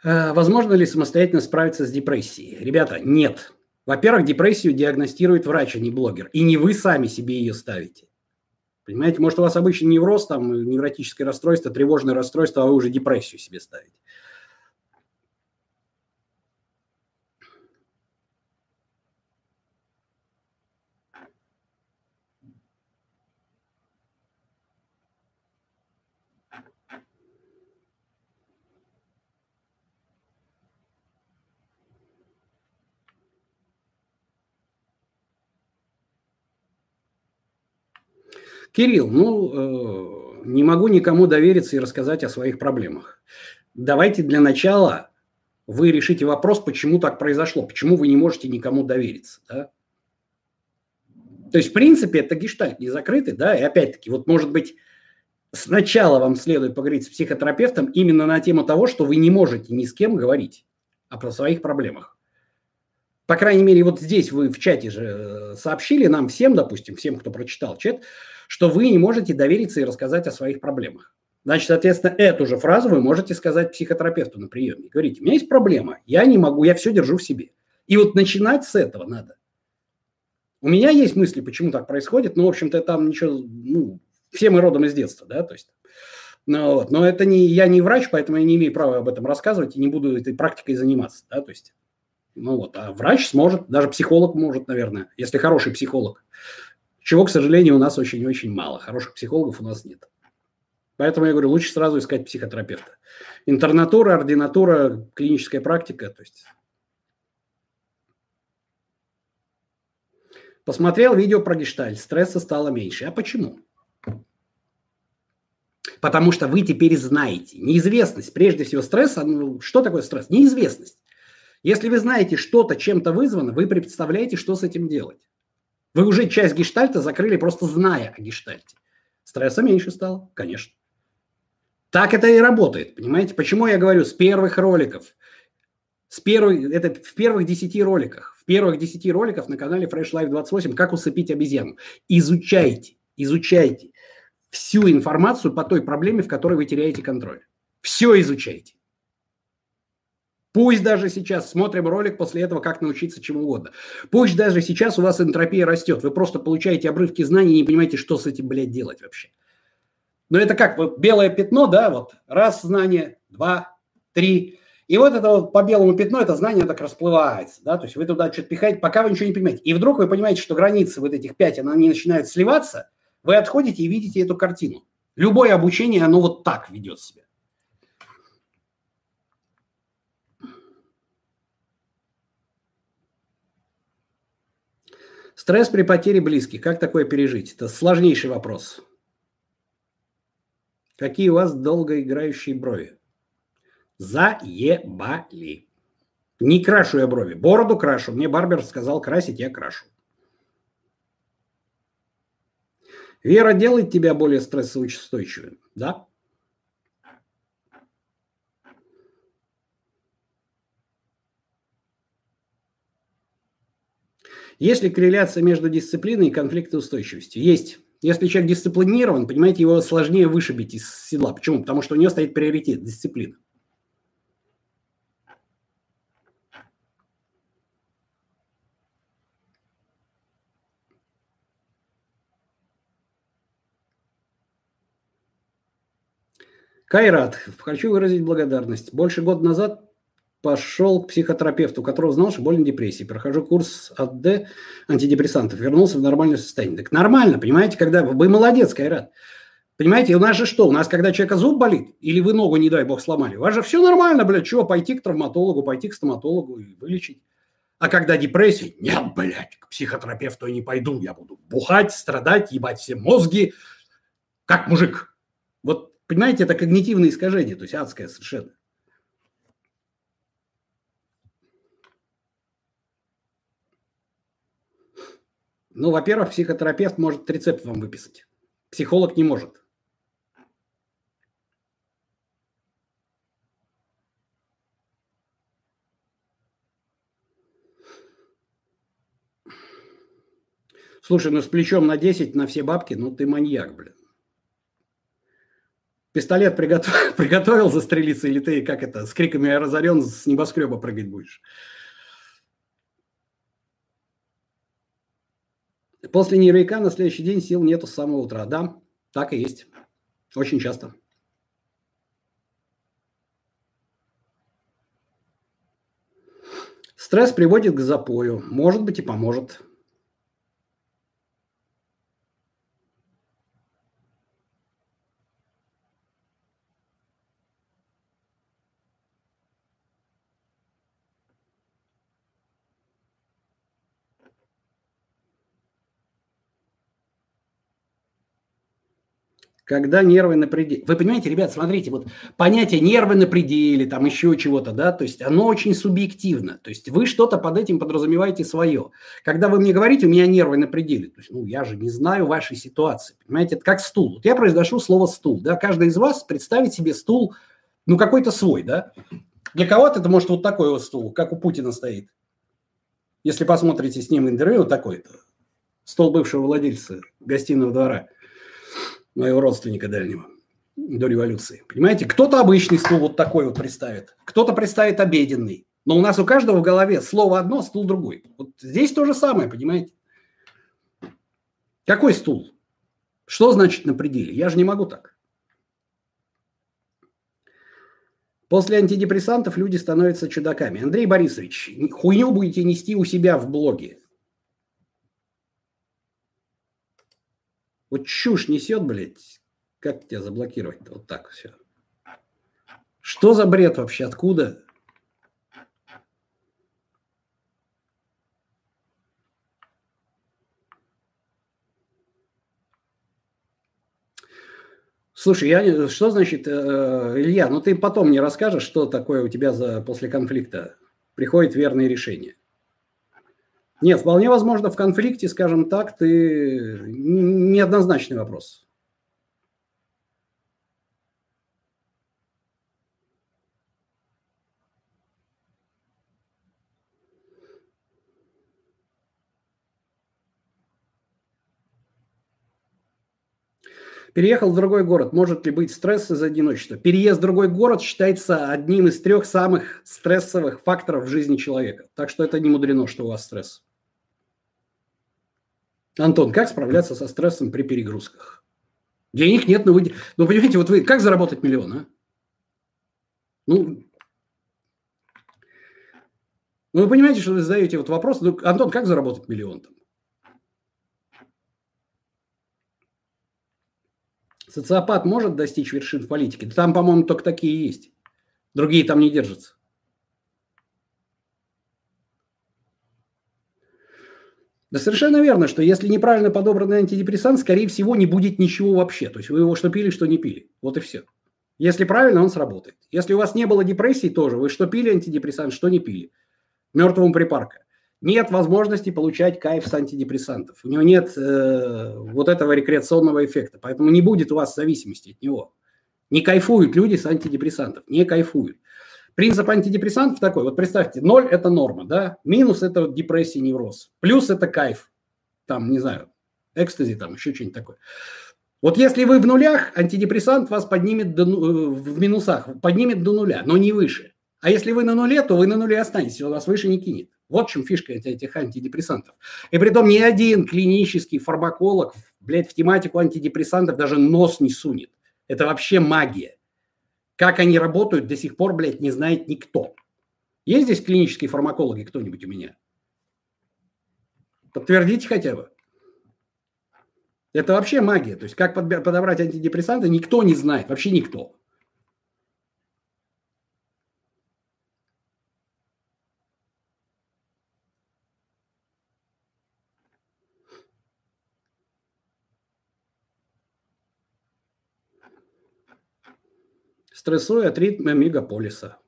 Э, возможно ли самостоятельно справиться с депрессией? Ребята, нет. Во-первых, депрессию диагностирует врач, а не блогер. И не вы сами себе ее ставите. Понимаете, может, у вас обычный невроз, там, невротическое расстройство, тревожное расстройство, а вы уже депрессию себе ставите. Кирилл, ну, э, не могу никому довериться и рассказать о своих проблемах. Давайте для начала вы решите вопрос, почему так произошло, почему вы не можете никому довериться. Да? То есть, в принципе, это гештальт не закрытый, да, и опять-таки, вот может быть, сначала вам следует поговорить с психотерапевтом именно на тему того, что вы не можете ни с кем говорить о своих проблемах. По крайней мере, вот здесь вы в чате же э, сообщили нам всем, допустим, всем, кто прочитал чат, что вы не можете довериться и рассказать о своих проблемах. Значит, соответственно, эту же фразу вы можете сказать психотерапевту на приеме. Говорите, у меня есть проблема, я не могу, я все держу в себе. И вот начинать с этого надо. У меня есть мысли, почему так происходит, но, в общем-то, там ничего, ну, все мы родом из детства, да, то есть, ну, вот, но это не, я не врач, поэтому я не имею права об этом рассказывать и не буду этой практикой заниматься, да, то есть, ну вот, а врач сможет, даже психолог может, наверное, если хороший психолог чего, к сожалению, у нас очень-очень мало. Хороших психологов у нас нет. Поэтому я говорю, лучше сразу искать психотерапевта. Интернатура, ординатура, клиническая практика. То есть... Посмотрел видео про гештальт, стресса стало меньше. А почему? Потому что вы теперь знаете. Неизвестность, прежде всего стресса, ну, что такое стресс? Неизвестность. Если вы знаете, что-то чем-то вызвано, вы представляете, что с этим делать. Вы уже часть гештальта закрыли, просто зная о гештальте. Стресса меньше стало, конечно. Так это и работает, понимаете? Почему я говорю с первых роликов? С первых, это в первых десяти роликах. В первых десяти роликах на канале Fresh Life 28 «Как усыпить обезьяну». Изучайте, изучайте всю информацию по той проблеме, в которой вы теряете контроль. Все изучайте. Пусть даже сейчас смотрим ролик после этого, как научиться чему угодно. Пусть даже сейчас у вас энтропия растет. Вы просто получаете обрывки знаний и не понимаете, что с этим, блядь, делать вообще. Но это как, белое пятно, да, вот раз знание, два, три. И вот это вот по белому пятну, это знание так расплывается, да, то есть вы туда что-то пихаете, пока вы ничего не понимаете. И вдруг вы понимаете, что границы вот этих пять, они начинают сливаться, вы отходите и видите эту картину. Любое обучение, оно вот так ведет себя. Стресс при потере близких. Как такое пережить? Это сложнейший вопрос. Какие у вас долгоиграющие брови? Заебали. Не крашу я брови. Бороду крашу. Мне барбер сказал красить, я крашу. Вера делает тебя более стрессоустойчивым. Да? Есть ли корреляция между дисциплиной и конфликтоустойчивостью? Есть. Если человек дисциплинирован, понимаете, его сложнее вышибить из седла. Почему? Потому что у него стоит приоритет – дисциплина. Кайрат, хочу выразить благодарность. Больше года назад пошел к психотерапевту, которого знал, что болен депрессией. Прохожу курс АД антидепрессантов, вернулся в нормальное состояние. Так нормально, понимаете, когда вы молодец, Кайрат. Понимаете, у нас же что? У нас, когда человека зуб болит, или вы ногу, не дай бог, сломали, у вас же все нормально, блядь, чего, пойти к травматологу, пойти к стоматологу и вылечить. А когда депрессия, нет, блядь, к психотерапевту я не пойду, я буду бухать, страдать, ебать все мозги, как мужик. Вот, понимаете, это когнитивное искажение, то есть адское совершенно. Ну, во-первых, психотерапевт может рецепт вам выписать. Психолог не может. Слушай, ну с плечом на 10 на все бабки, ну ты маньяк, блин. Пистолет приготовил, <laughs> приготовил застрелиться или ты, как это, с криками «Я разорен» с небоскреба прыгать будешь? После нейроика на следующий день сил нету с самого утра. Да, так и есть. Очень часто. Стресс приводит к запою. Может быть и поможет. Когда нервы на пределе. Вы понимаете, ребят, смотрите, вот понятие нервы на пределе, там еще чего-то, да, то есть оно очень субъективно. То есть вы что-то под этим подразумеваете свое. Когда вы мне говорите, у меня нервы на пределе, то есть, ну, я же не знаю вашей ситуации, понимаете, это как стул. Вот я произношу слово стул, да, каждый из вас представит себе стул, ну, какой-то свой, да. Для кого-то это может вот такой вот стул, как у Путина стоит. Если посмотрите с ним интервью, вот такой-то. Стол бывшего владельца гостиного двора – моего родственника дальнего до революции. Понимаете, кто-то обычный стул вот такой вот представит, кто-то представит обеденный. Но у нас у каждого в голове слово одно, стул другой. Вот здесь то же самое, понимаете? Какой стул? Что значит на пределе? Я же не могу так. После антидепрессантов люди становятся чудаками. Андрей Борисович, хуйню будете нести у себя в блоге. Вот чушь несет, блядь. Как тебя заблокировать-то? Вот так все. Что за бред вообще? Откуда? Слушай, я, что значит, э, Илья, ну ты потом мне расскажешь, что такое у тебя за, после конфликта приходит верные решения. Нет, вполне возможно, в конфликте, скажем так, ты неоднозначный вопрос. Переехал в другой город. Может ли быть стресс из одиночества? Переезд в другой город считается одним из трех самых стрессовых факторов в жизни человека. Так что это не мудрено, что у вас стресс. Антон, как справляться со стрессом при перегрузках? Денег нет, но вы... Ну, понимаете, вот вы... Как заработать миллион, а? Ну, ну, вы понимаете, что вы задаете вот вопрос, ну, Антон, как заработать миллион там? Социопат может достичь вершин в политике? Там, по-моему, только такие есть. Другие там не держатся. Да совершенно верно, что если неправильно подобранный антидепрессант, скорее всего, не будет ничего вообще. То есть вы его что пили, что не пили. Вот и все. Если правильно, он сработает. Если у вас не было депрессии, тоже вы что пили антидепрессант, что не пили. Мертвому припарка. Нет возможности получать кайф с антидепрессантов. У него нет э, вот этого рекреационного эффекта. Поэтому не будет у вас зависимости от него. Не кайфуют люди с антидепрессантов. Не кайфуют. Принцип антидепрессантов такой, вот представьте, ноль – это норма, да, минус – это вот депрессия, невроз, плюс – это кайф, там, не знаю, экстази, там, еще что-нибудь такое. Вот если вы в нулях, антидепрессант вас поднимет до, э, в минусах, поднимет до нуля, но не выше. А если вы на нуле, то вы на нуле останетесь, он вас выше не кинет. Вот в чем фишка этих антидепрессантов. И при том ни один клинический фармаколог, блядь, в тематику антидепрессантов даже нос не сунет. Это вообще магия. Как они работают, до сих пор, блядь, не знает никто. Есть здесь клинические фармакологи кто-нибудь у меня? Подтвердите хотя бы. Это вообще магия. То есть как подобрать антидепрессанты, никто не знает. Вообще никто. Стрессуя от мегаполиса.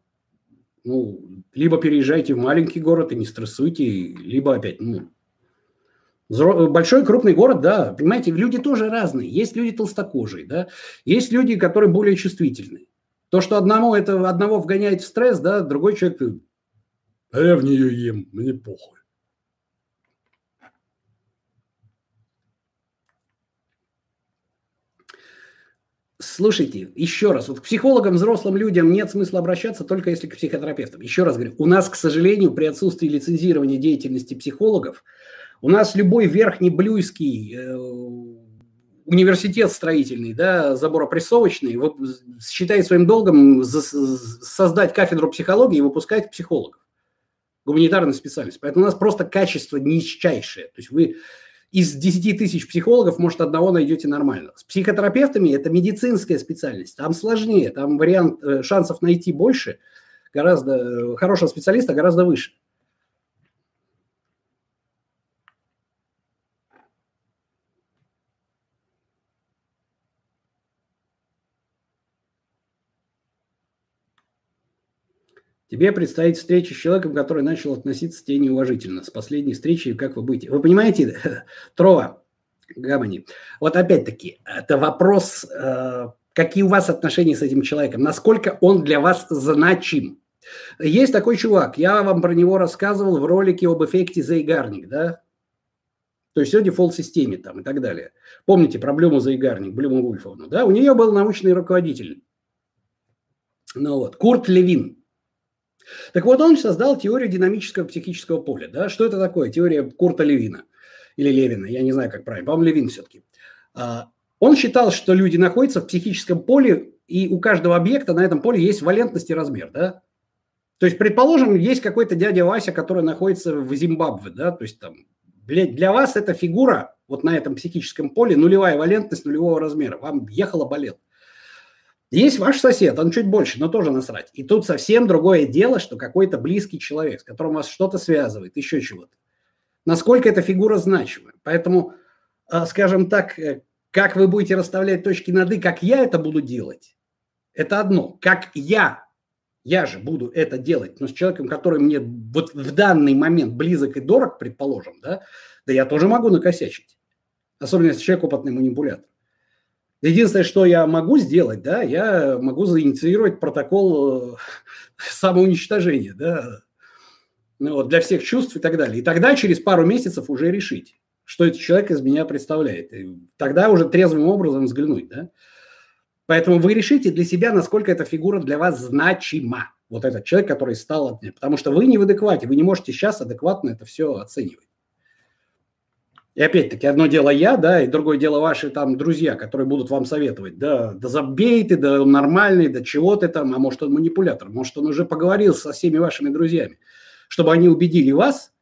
Ну, либо переезжайте в маленький город и не стрессуйте, либо опять, ну, Большой крупный город, да, понимаете, люди тоже разные. Есть люди толстокожие, да, есть люди, которые более чувствительны. То, что одному это одного вгоняет в стресс, да, другой человек, а я в нее ем, мне похуй. Слушайте, еще раз, вот к психологам, взрослым людям нет смысла обращаться только если к психотерапевтам. Еще раз говорю, у нас, к сожалению, при отсутствии лицензирования деятельности психологов, у нас любой верхний блюйский э, университет строительный, да, заборопрессовочный, вот, считает своим долгом создать кафедру психологии и выпускать психологов, гуманитарных специалистов. Поэтому у нас просто качество низчайшее. То есть вы из 10 тысяч психологов, может, одного найдете нормально. С психотерапевтами это медицинская специальность. Там сложнее, там вариант э, шансов найти больше, гораздо э, хорошего специалиста гораздо выше. Тебе предстоит встреча с человеком, который начал относиться к тебе неуважительно. С последней встречи как вы будете? Вы понимаете, <laughs> Трова, Гамани, вот опять-таки, это вопрос, э, какие у вас отношения с этим человеком, насколько он для вас значим. Есть такой чувак, я вам про него рассказывал в ролике об эффекте Зайгарник, да? То есть о дефолт-системе там и так далее. Помните проблему Зайгарник, Блюма Вульфовну, да? У нее был научный руководитель. Ну вот, Курт Левин – так вот, он создал теорию динамического психического поля. Да? Что это такое? Теория Курта Левина. Или Левина, я не знаю, как правильно. По-моему, Левин все-таки. А, он считал, что люди находятся в психическом поле, и у каждого объекта на этом поле есть валентность и размер. Да? То есть, предположим, есть какой-то дядя Вася, который находится в Зимбабве, да, то есть там, блядь, для вас эта фигура вот на этом психическом поле нулевая валентность нулевого размера. Вам ехало болел. Есть ваш сосед, он чуть больше, но тоже насрать. И тут совсем другое дело, что какой-то близкий человек, с которым вас что-то связывает, еще чего-то. Насколько эта фигура значима. Поэтому, а, скажем так, э, как вы будете расставлять точки над «и», как я это буду делать, это одно. Как я, я же буду это делать, но с человеком, который мне вот в данный момент близок и дорог, предположим, да, да я тоже могу накосячить. Особенно если человек опытный манипулятор. Единственное, что я могу сделать, да, я могу заинициировать протокол э, <laughs> самоуничтожения, да, ну, вот, для всех чувств и так далее. И тогда через пару месяцев уже решить, что этот человек из меня представляет. И тогда уже трезвым образом взглянуть, да. Поэтому вы решите для себя, насколько эта фигура для вас значима. Вот этот человек, который стал от меня. Потому что вы не в адеквате, вы не можете сейчас адекватно это все оценивать. И опять-таки, одно дело я, да, и другое дело ваши там друзья, которые будут вам советовать, да, да забей ты, да он нормальный, да чего ты там, а может он манипулятор, может он уже поговорил со всеми вашими друзьями, чтобы они убедили вас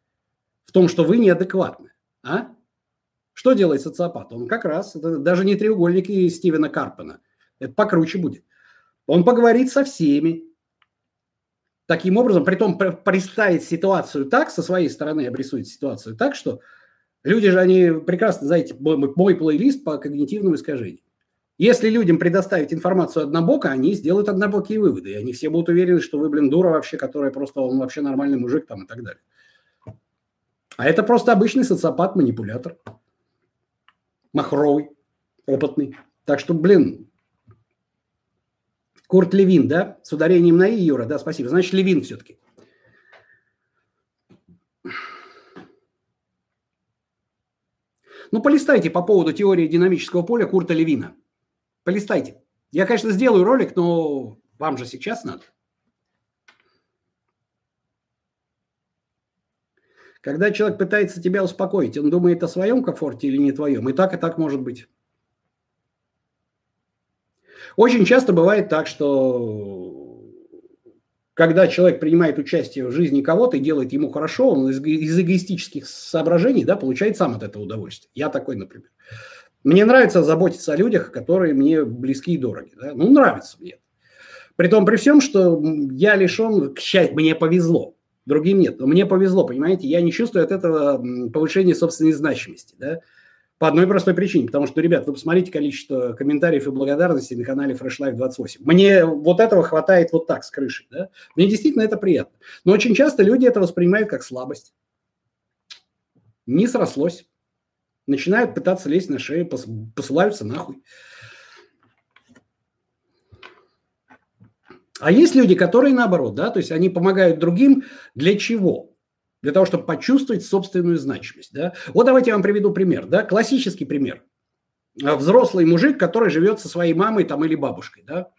в том, что вы неадекватны, а? Что делает социопат? Он как раз, это даже не треугольники Стивена Карпена, это покруче будет. Он поговорит со всеми, таким образом, при том представить ситуацию так, со своей стороны обрисует ситуацию так, что Люди же, они прекрасно, знаете, мой, мой плейлист по когнитивным искажениям. Если людям предоставить информацию однобоко, они сделают однобокие выводы. И они все будут уверены, что вы, блин, дура вообще, которая просто, он вообще нормальный мужик там и так далее. А это просто обычный социопат, манипулятор. Махровый, опытный. Так что, блин, Курт Левин, да, с ударением на «и», Юра, да, спасибо. Значит, Левин все-таки. Ну, полистайте по поводу теории динамического поля Курта Левина. Полистайте. Я, конечно, сделаю ролик, но вам же сейчас надо. Когда человек пытается тебя успокоить, он думает о своем комфорте или не твоем. И так, и так может быть. Очень часто бывает так, что когда человек принимает участие в жизни кого-то и делает ему хорошо, он из, из эгоистических соображений да, получает сам от этого удовольствие. Я такой, например. Мне нравится заботиться о людях, которые мне близки и дороги. Да? Ну, нравится мне. При том, при всем, что я лишен, к счастью, мне повезло, другим нет. Но мне повезло, понимаете, я не чувствую от этого повышения собственной значимости. Да? По одной простой причине, потому что, ребят, вы посмотрите количество комментариев и благодарностей на канале Fresh Life 28. Мне вот этого хватает вот так, с крыши. Да? Мне действительно это приятно. Но очень часто люди это воспринимают как слабость. Не срослось. Начинают пытаться лезть на шею, посылаются нахуй. А есть люди, которые наоборот, да, то есть они помогают другим для чего? Для того, чтобы почувствовать собственную значимость. Да? Вот давайте я вам приведу пример. Да? Классический пример. взрослый мужик, который живет со своей мамой там или бабушкой, да,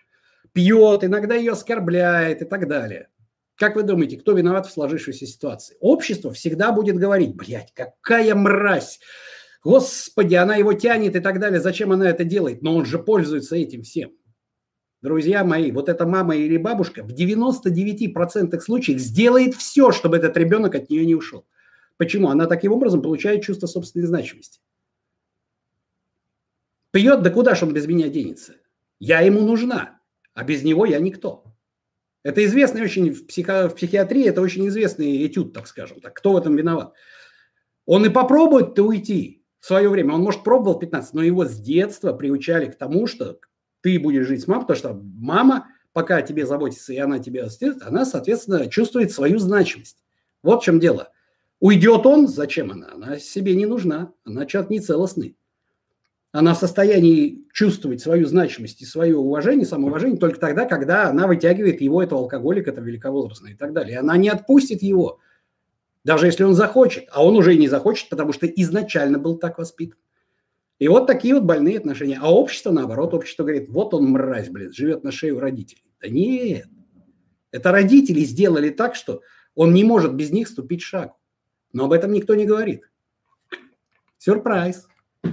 пьет, иногда ее оскорбляет и так далее. Как вы думаете, кто виноват в сложившейся ситуации? Общество всегда будет говорить, блядь, какая мразь, господи, она его тянет и так далее, зачем она это делает? Но он же пользуется этим всем. Друзья мои, вот эта мама или бабушка в 99% случаев сделает все, чтобы этот ребенок от нее не ушел. Почему? Она таким образом получает чувство собственной значимости. Пьет, да куда же он без меня денется? Я ему нужна, а без него я никто. Это известный очень в, психо, в психиатрии, это очень известный этюд, так скажем. Так, кто в этом виноват? Он и попробует-то уйти в свое время. Он, может, пробовал 15, но его с детства приучали к тому, что ты будешь жить с мамой, потому что мама, пока о тебе заботится, и она тебя воспитывает, она, соответственно, чувствует свою значимость. Вот в чем дело. Уйдет он, зачем она? Она себе не нужна, она человек нецелостный. Она в состоянии чувствовать свою значимость и свое уважение, самоуважение только тогда, когда она вытягивает его, этого алкоголика, это великовозрастного и так далее. Она не отпустит его, даже если он захочет. А он уже и не захочет, потому что изначально был так воспитан. И вот такие вот больные отношения. А общество, наоборот, общество говорит, вот он мразь, блин, живет на шее у родителей. Да нет. Это родители сделали так, что он не может без них ступить шаг. Но об этом никто не говорит. Сюрприз. Э,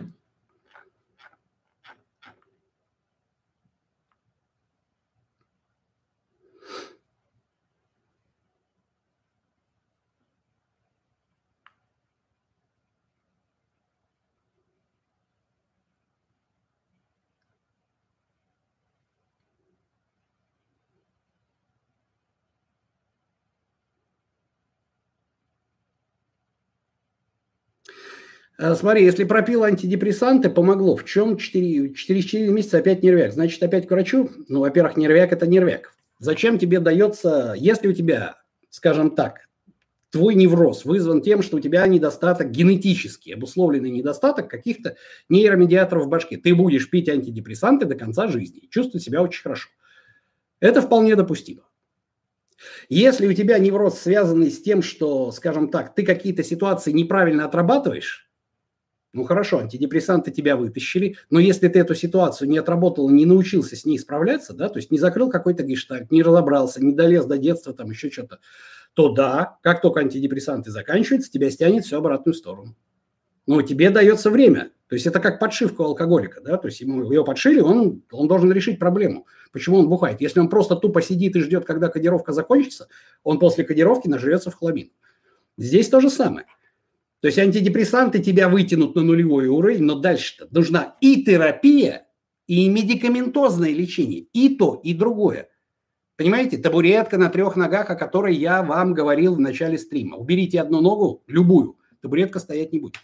смотри, если пропил антидепрессанты, помогло. В чем 4, 4, 4 месяца опять нервяк? Значит, опять к врачу? Ну, во-первых, нервяк – это нервяк. Зачем тебе дается, если у тебя, скажем так, твой невроз вызван тем, что у тебя недостаток генетический, обусловленный недостаток каких-то нейромедиаторов в башке. Ты будешь пить антидепрессанты до конца жизни чувствовать себя очень хорошо. Это вполне допустимо. Если у тебя невроз связанный с тем, что, скажем так, ты какие-то ситуации неправильно отрабатываешь, ну хорошо, антидепрессанты тебя вытащили, но если ты эту ситуацию не отработал, не научился с ней справляться, да, то есть не закрыл какой-то гештальт, не разобрался, не долез до детства, там еще что-то, то да, как только антидепрессанты заканчиваются, тебя стянет все обратную сторону. Но тебе дается время. То есть это как подшивка у алкоголика, да, то есть ему его подшили, он, он должен решить проблему. Почему он бухает? Если он просто тупо сидит и ждет, когда кодировка закончится, он после кодировки нажрется в хламин. Здесь то же самое. То есть антидепрессанты тебя вытянут на нулевой уровень, но дальше нужна и терапия, и медикаментозное лечение, и то, и другое. Понимаете, табуретка на трех ногах, о которой я вам говорил в начале стрима. Уберите одну ногу, любую, табуретка стоять не будет.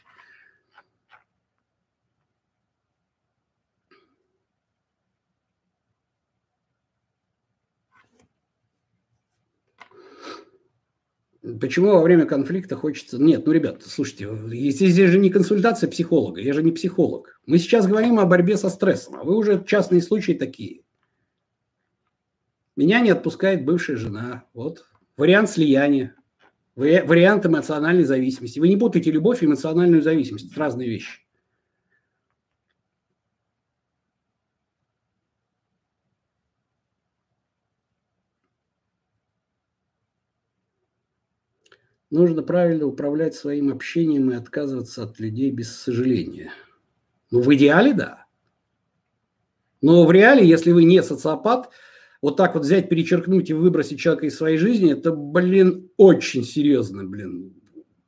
Почему во время конфликта хочется... Нет, ну, ребят, слушайте, здесь же не консультация психолога, я же не психолог. Мы сейчас говорим о борьбе со стрессом, а вы уже частные случаи такие. Меня не отпускает бывшая жена. Вот. Вариант слияния. Вариант эмоциональной зависимости. Вы не путайте любовь и эмоциональную зависимость. Это разные вещи. Нужно правильно управлять своим общением и отказываться от людей без сожаления. Ну, в идеале, да. Но в реале, если вы не социопат, вот так вот взять, перечеркнуть и выбросить человека из своей жизни, это, блин, очень серьезно, блин.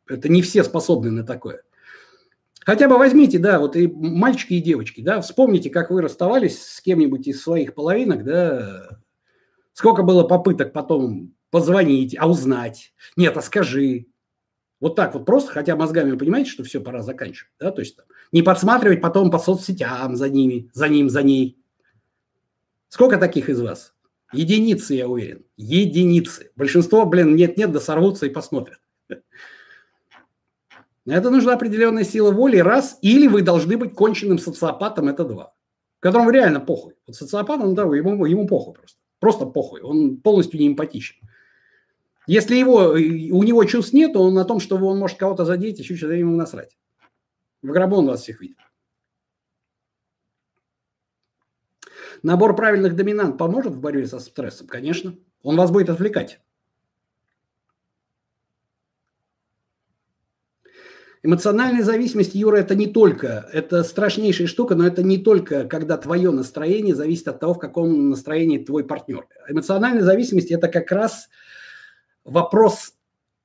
Это не все способны на такое. Хотя бы возьмите, да, вот и мальчики, и девочки, да, вспомните, как вы расставались с кем-нибудь из своих половинок, да, сколько было попыток потом позвонить, а узнать. Нет, а скажи. Вот так вот просто, хотя мозгами вы понимаете, что все, пора заканчивать. Да? То есть там, не подсматривать потом по соцсетям за ними, за ним, за ней. Сколько таких из вас? Единицы, я уверен. Единицы. Большинство, блин, нет-нет, да сорвутся и посмотрят. Это нужна определенная сила воли, раз, или вы должны быть конченным социопатом, это два. Которому реально похуй. Вот социопат, он, да, ему, ему похуй просто. Просто похуй. Он полностью не эмпатичен. Если его, у него чувств нет, он на том, что он может кого-то задеть, еще что-то ему насрать. В гробу он вас всех видит. Набор правильных доминант поможет в борьбе со стрессом? Конечно. Он вас будет отвлекать. Эмоциональная зависимость, Юра, это не только, это страшнейшая штука, но это не только, когда твое настроение зависит от того, в каком настроении твой партнер. Эмоциональная зависимость – это как раз вопрос,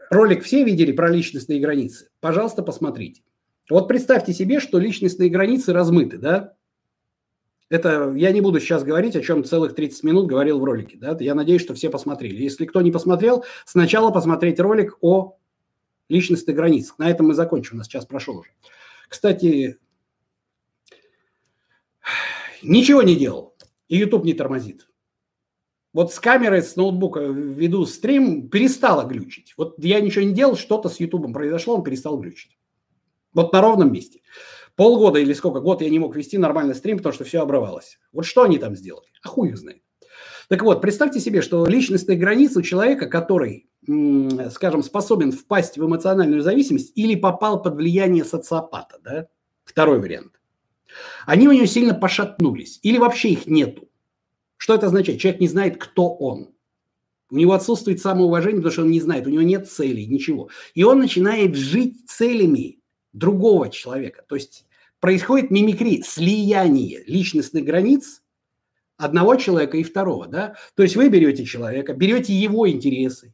ролик все видели про личностные границы? Пожалуйста, посмотрите. Вот представьте себе, что личностные границы размыты, да? Это я не буду сейчас говорить, о чем целых 30 минут говорил в ролике. Да? Я надеюсь, что все посмотрели. Если кто не посмотрел, сначала посмотреть ролик о личностных границах. На этом мы закончим. У нас час прошел уже. Кстати, ничего не делал. И YouTube не тормозит. Вот с камерой, с ноутбука веду стрим, перестала глючить. Вот я ничего не делал, что-то с YouTube произошло, он перестал глючить. Вот на ровном месте. Полгода или сколько, год я не мог вести нормальный стрим, потому что все обрывалось. Вот что они там сделали? А хуй их знает. Так вот, представьте себе, что личностные границы у человека, который, скажем, способен впасть в эмоциональную зависимость или попал под влияние социопата, да, второй вариант, они у него сильно пошатнулись или вообще их нету. Что это означает? Человек не знает, кто он. У него отсутствует самоуважение, потому что он не знает, у него нет целей, ничего. И он начинает жить целями другого человека. То есть происходит мимикри, слияние личностных границ одного человека и второго. Да? То есть вы берете человека, берете его интересы,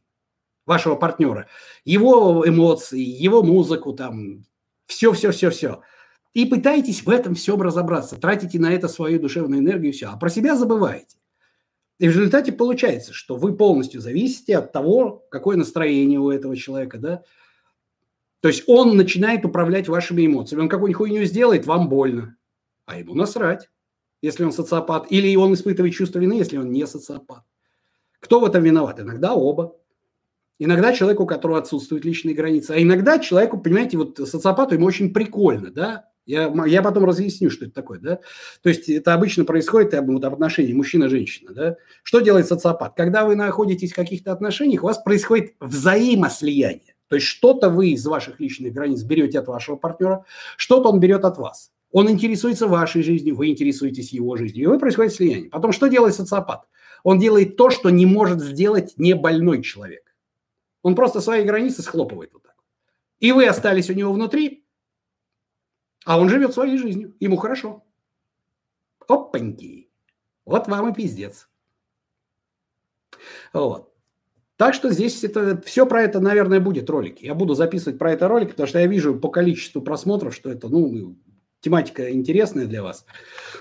вашего партнера, его эмоции, его музыку, там, все-все-все-все. И пытаетесь в этом всем разобраться, тратите на это свою душевную энергию, все, а про себя забываете. И в результате получается, что вы полностью зависите от того, какое настроение у этого человека, да, то есть он начинает управлять вашими эмоциями. Он какую-нибудь хуйню сделает, вам больно. А ему насрать, если он социопат. Или он испытывает чувство вины, если он не социопат. Кто в этом виноват? Иногда оба. Иногда человеку, у которого отсутствуют личные границы. А иногда человеку, понимаете, вот социопату ему очень прикольно, да? Я, я потом разъясню, что это такое, да? То есть это обычно происходит вот, в отношении мужчина-женщина, да? Что делает социопат? Когда вы находитесь в каких-то отношениях, у вас происходит взаимослияние. То есть что-то вы из ваших личных границ берете от вашего партнера, что-то он берет от вас. Он интересуется вашей жизнью, вы интересуетесь его жизнью, и вы происходит слияние. Потом что делает социопат? Он делает то, что не может сделать не больной человек. Он просто свои границы схлопывает вот так. И вы остались у него внутри, а он живет своей жизнью. Ему хорошо. Опаньки. Вот вам и пиздец. Вот. Так что здесь это, все про это, наверное, будет ролики. Я буду записывать про это ролики, потому что я вижу по количеству просмотров, что это, ну, тематика интересная для вас.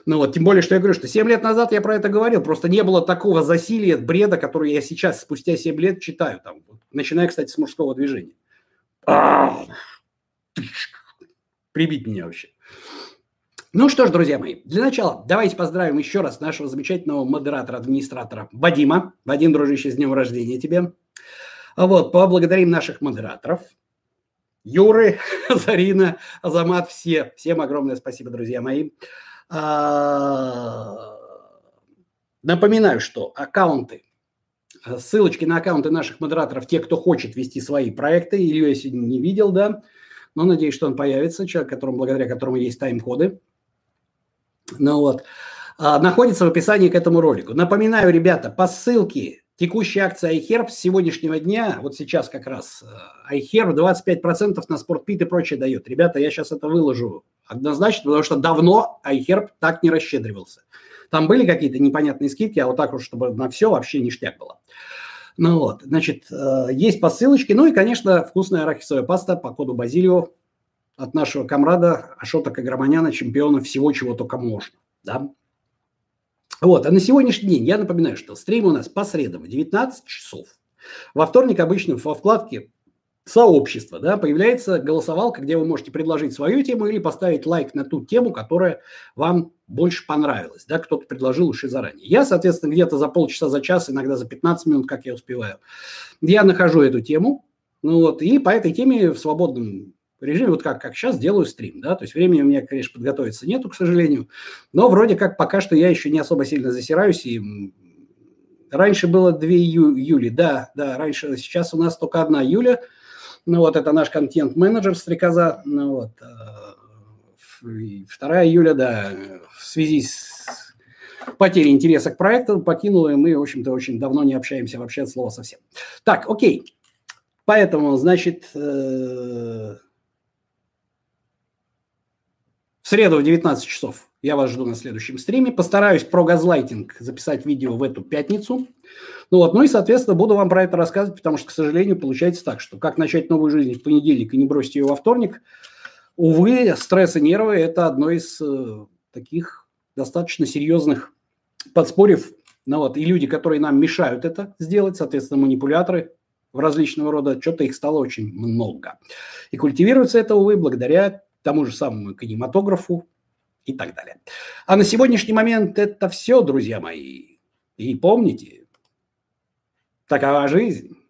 Ну вот, тем более, что я говорю, что 7 лет назад я про это говорил, просто не было такого засилия, бреда, который я сейчас, спустя 7 лет, читаю. Там, начиная, кстати, с мужского движения. Прибить меня вообще. Ну что ж, друзья мои, для начала давайте поздравим еще раз нашего замечательного модератора, администратора Вадима. Вадим, дружище, с днем рождения тебе. Вот, поблагодарим наших модераторов. Юры, <laughs> Зарина, Азамат, все. Всем огромное спасибо, друзья мои. А, напоминаю, что аккаунты, ссылочки на аккаунты наших модераторов, те, кто хочет вести свои проекты, я сегодня не видел, да, но надеюсь, что он появится, человек, которому, благодаря которому есть тайм-коды. Ну вот. А, находится в описании к этому ролику. Напоминаю, ребята, по ссылке текущая акция iHerb с сегодняшнего дня, вот сейчас как раз э, iHerb 25% на спортпит и прочее дает. Ребята, я сейчас это выложу однозначно, потому что давно iHerb так не расщедривался. Там были какие-то непонятные скидки, а вот так вот, чтобы на все вообще ништяк было. Ну вот, значит, э, есть по ссылочке. Ну и, конечно, вкусная арахисовая паста по коду Базилио от нашего комрада Ашота Каграманяна, чемпиона всего, чего только можно. Да? Вот, а на сегодняшний день я напоминаю, что стрим у нас по средам в 19 часов. Во вторник обычно во вкладке сообщества да, появляется голосовалка, где вы можете предложить свою тему или поставить лайк на ту тему, которая вам больше понравилась. Да, кто-то предложил уже заранее. Я, соответственно, где-то за полчаса, за час, иногда за 15 минут, как я успеваю, я нахожу эту тему, ну вот, и по этой теме в свободном режиме, вот как, как сейчас делаю стрим, да, то есть времени у меня, конечно, подготовиться нету, к сожалению, но вроде как пока что я еще не особо сильно засираюсь, и раньше было две ю, Юли, да, да, раньше, сейчас у нас только одна Юля, ну вот это наш контент-менеджер Стрекоза, ну вот, э, вторая Юля, да, в связи с потери интереса к проекту покинула, и мы, в общем-то, очень давно не общаемся вообще от слова совсем. Так, окей. Поэтому, значит, э, в среду в 19 часов я вас жду на следующем стриме. Постараюсь про газлайтинг записать видео в эту пятницу. Ну вот, ну и, соответственно, буду вам про это рассказывать, потому что, к сожалению, получается так, что как начать новую жизнь в понедельник и не бросить ее во вторник, увы, стресс и нервы – это одно из э, таких достаточно серьезных подспорьев. Ну вот, и люди, которые нам мешают это сделать, соответственно, манипуляторы в различного рода, что-то их стало очень много. И культивируется это, увы, благодаря тому же самому кинематографу и так далее. А на сегодняшний момент это все, друзья мои. И помните, такова жизнь.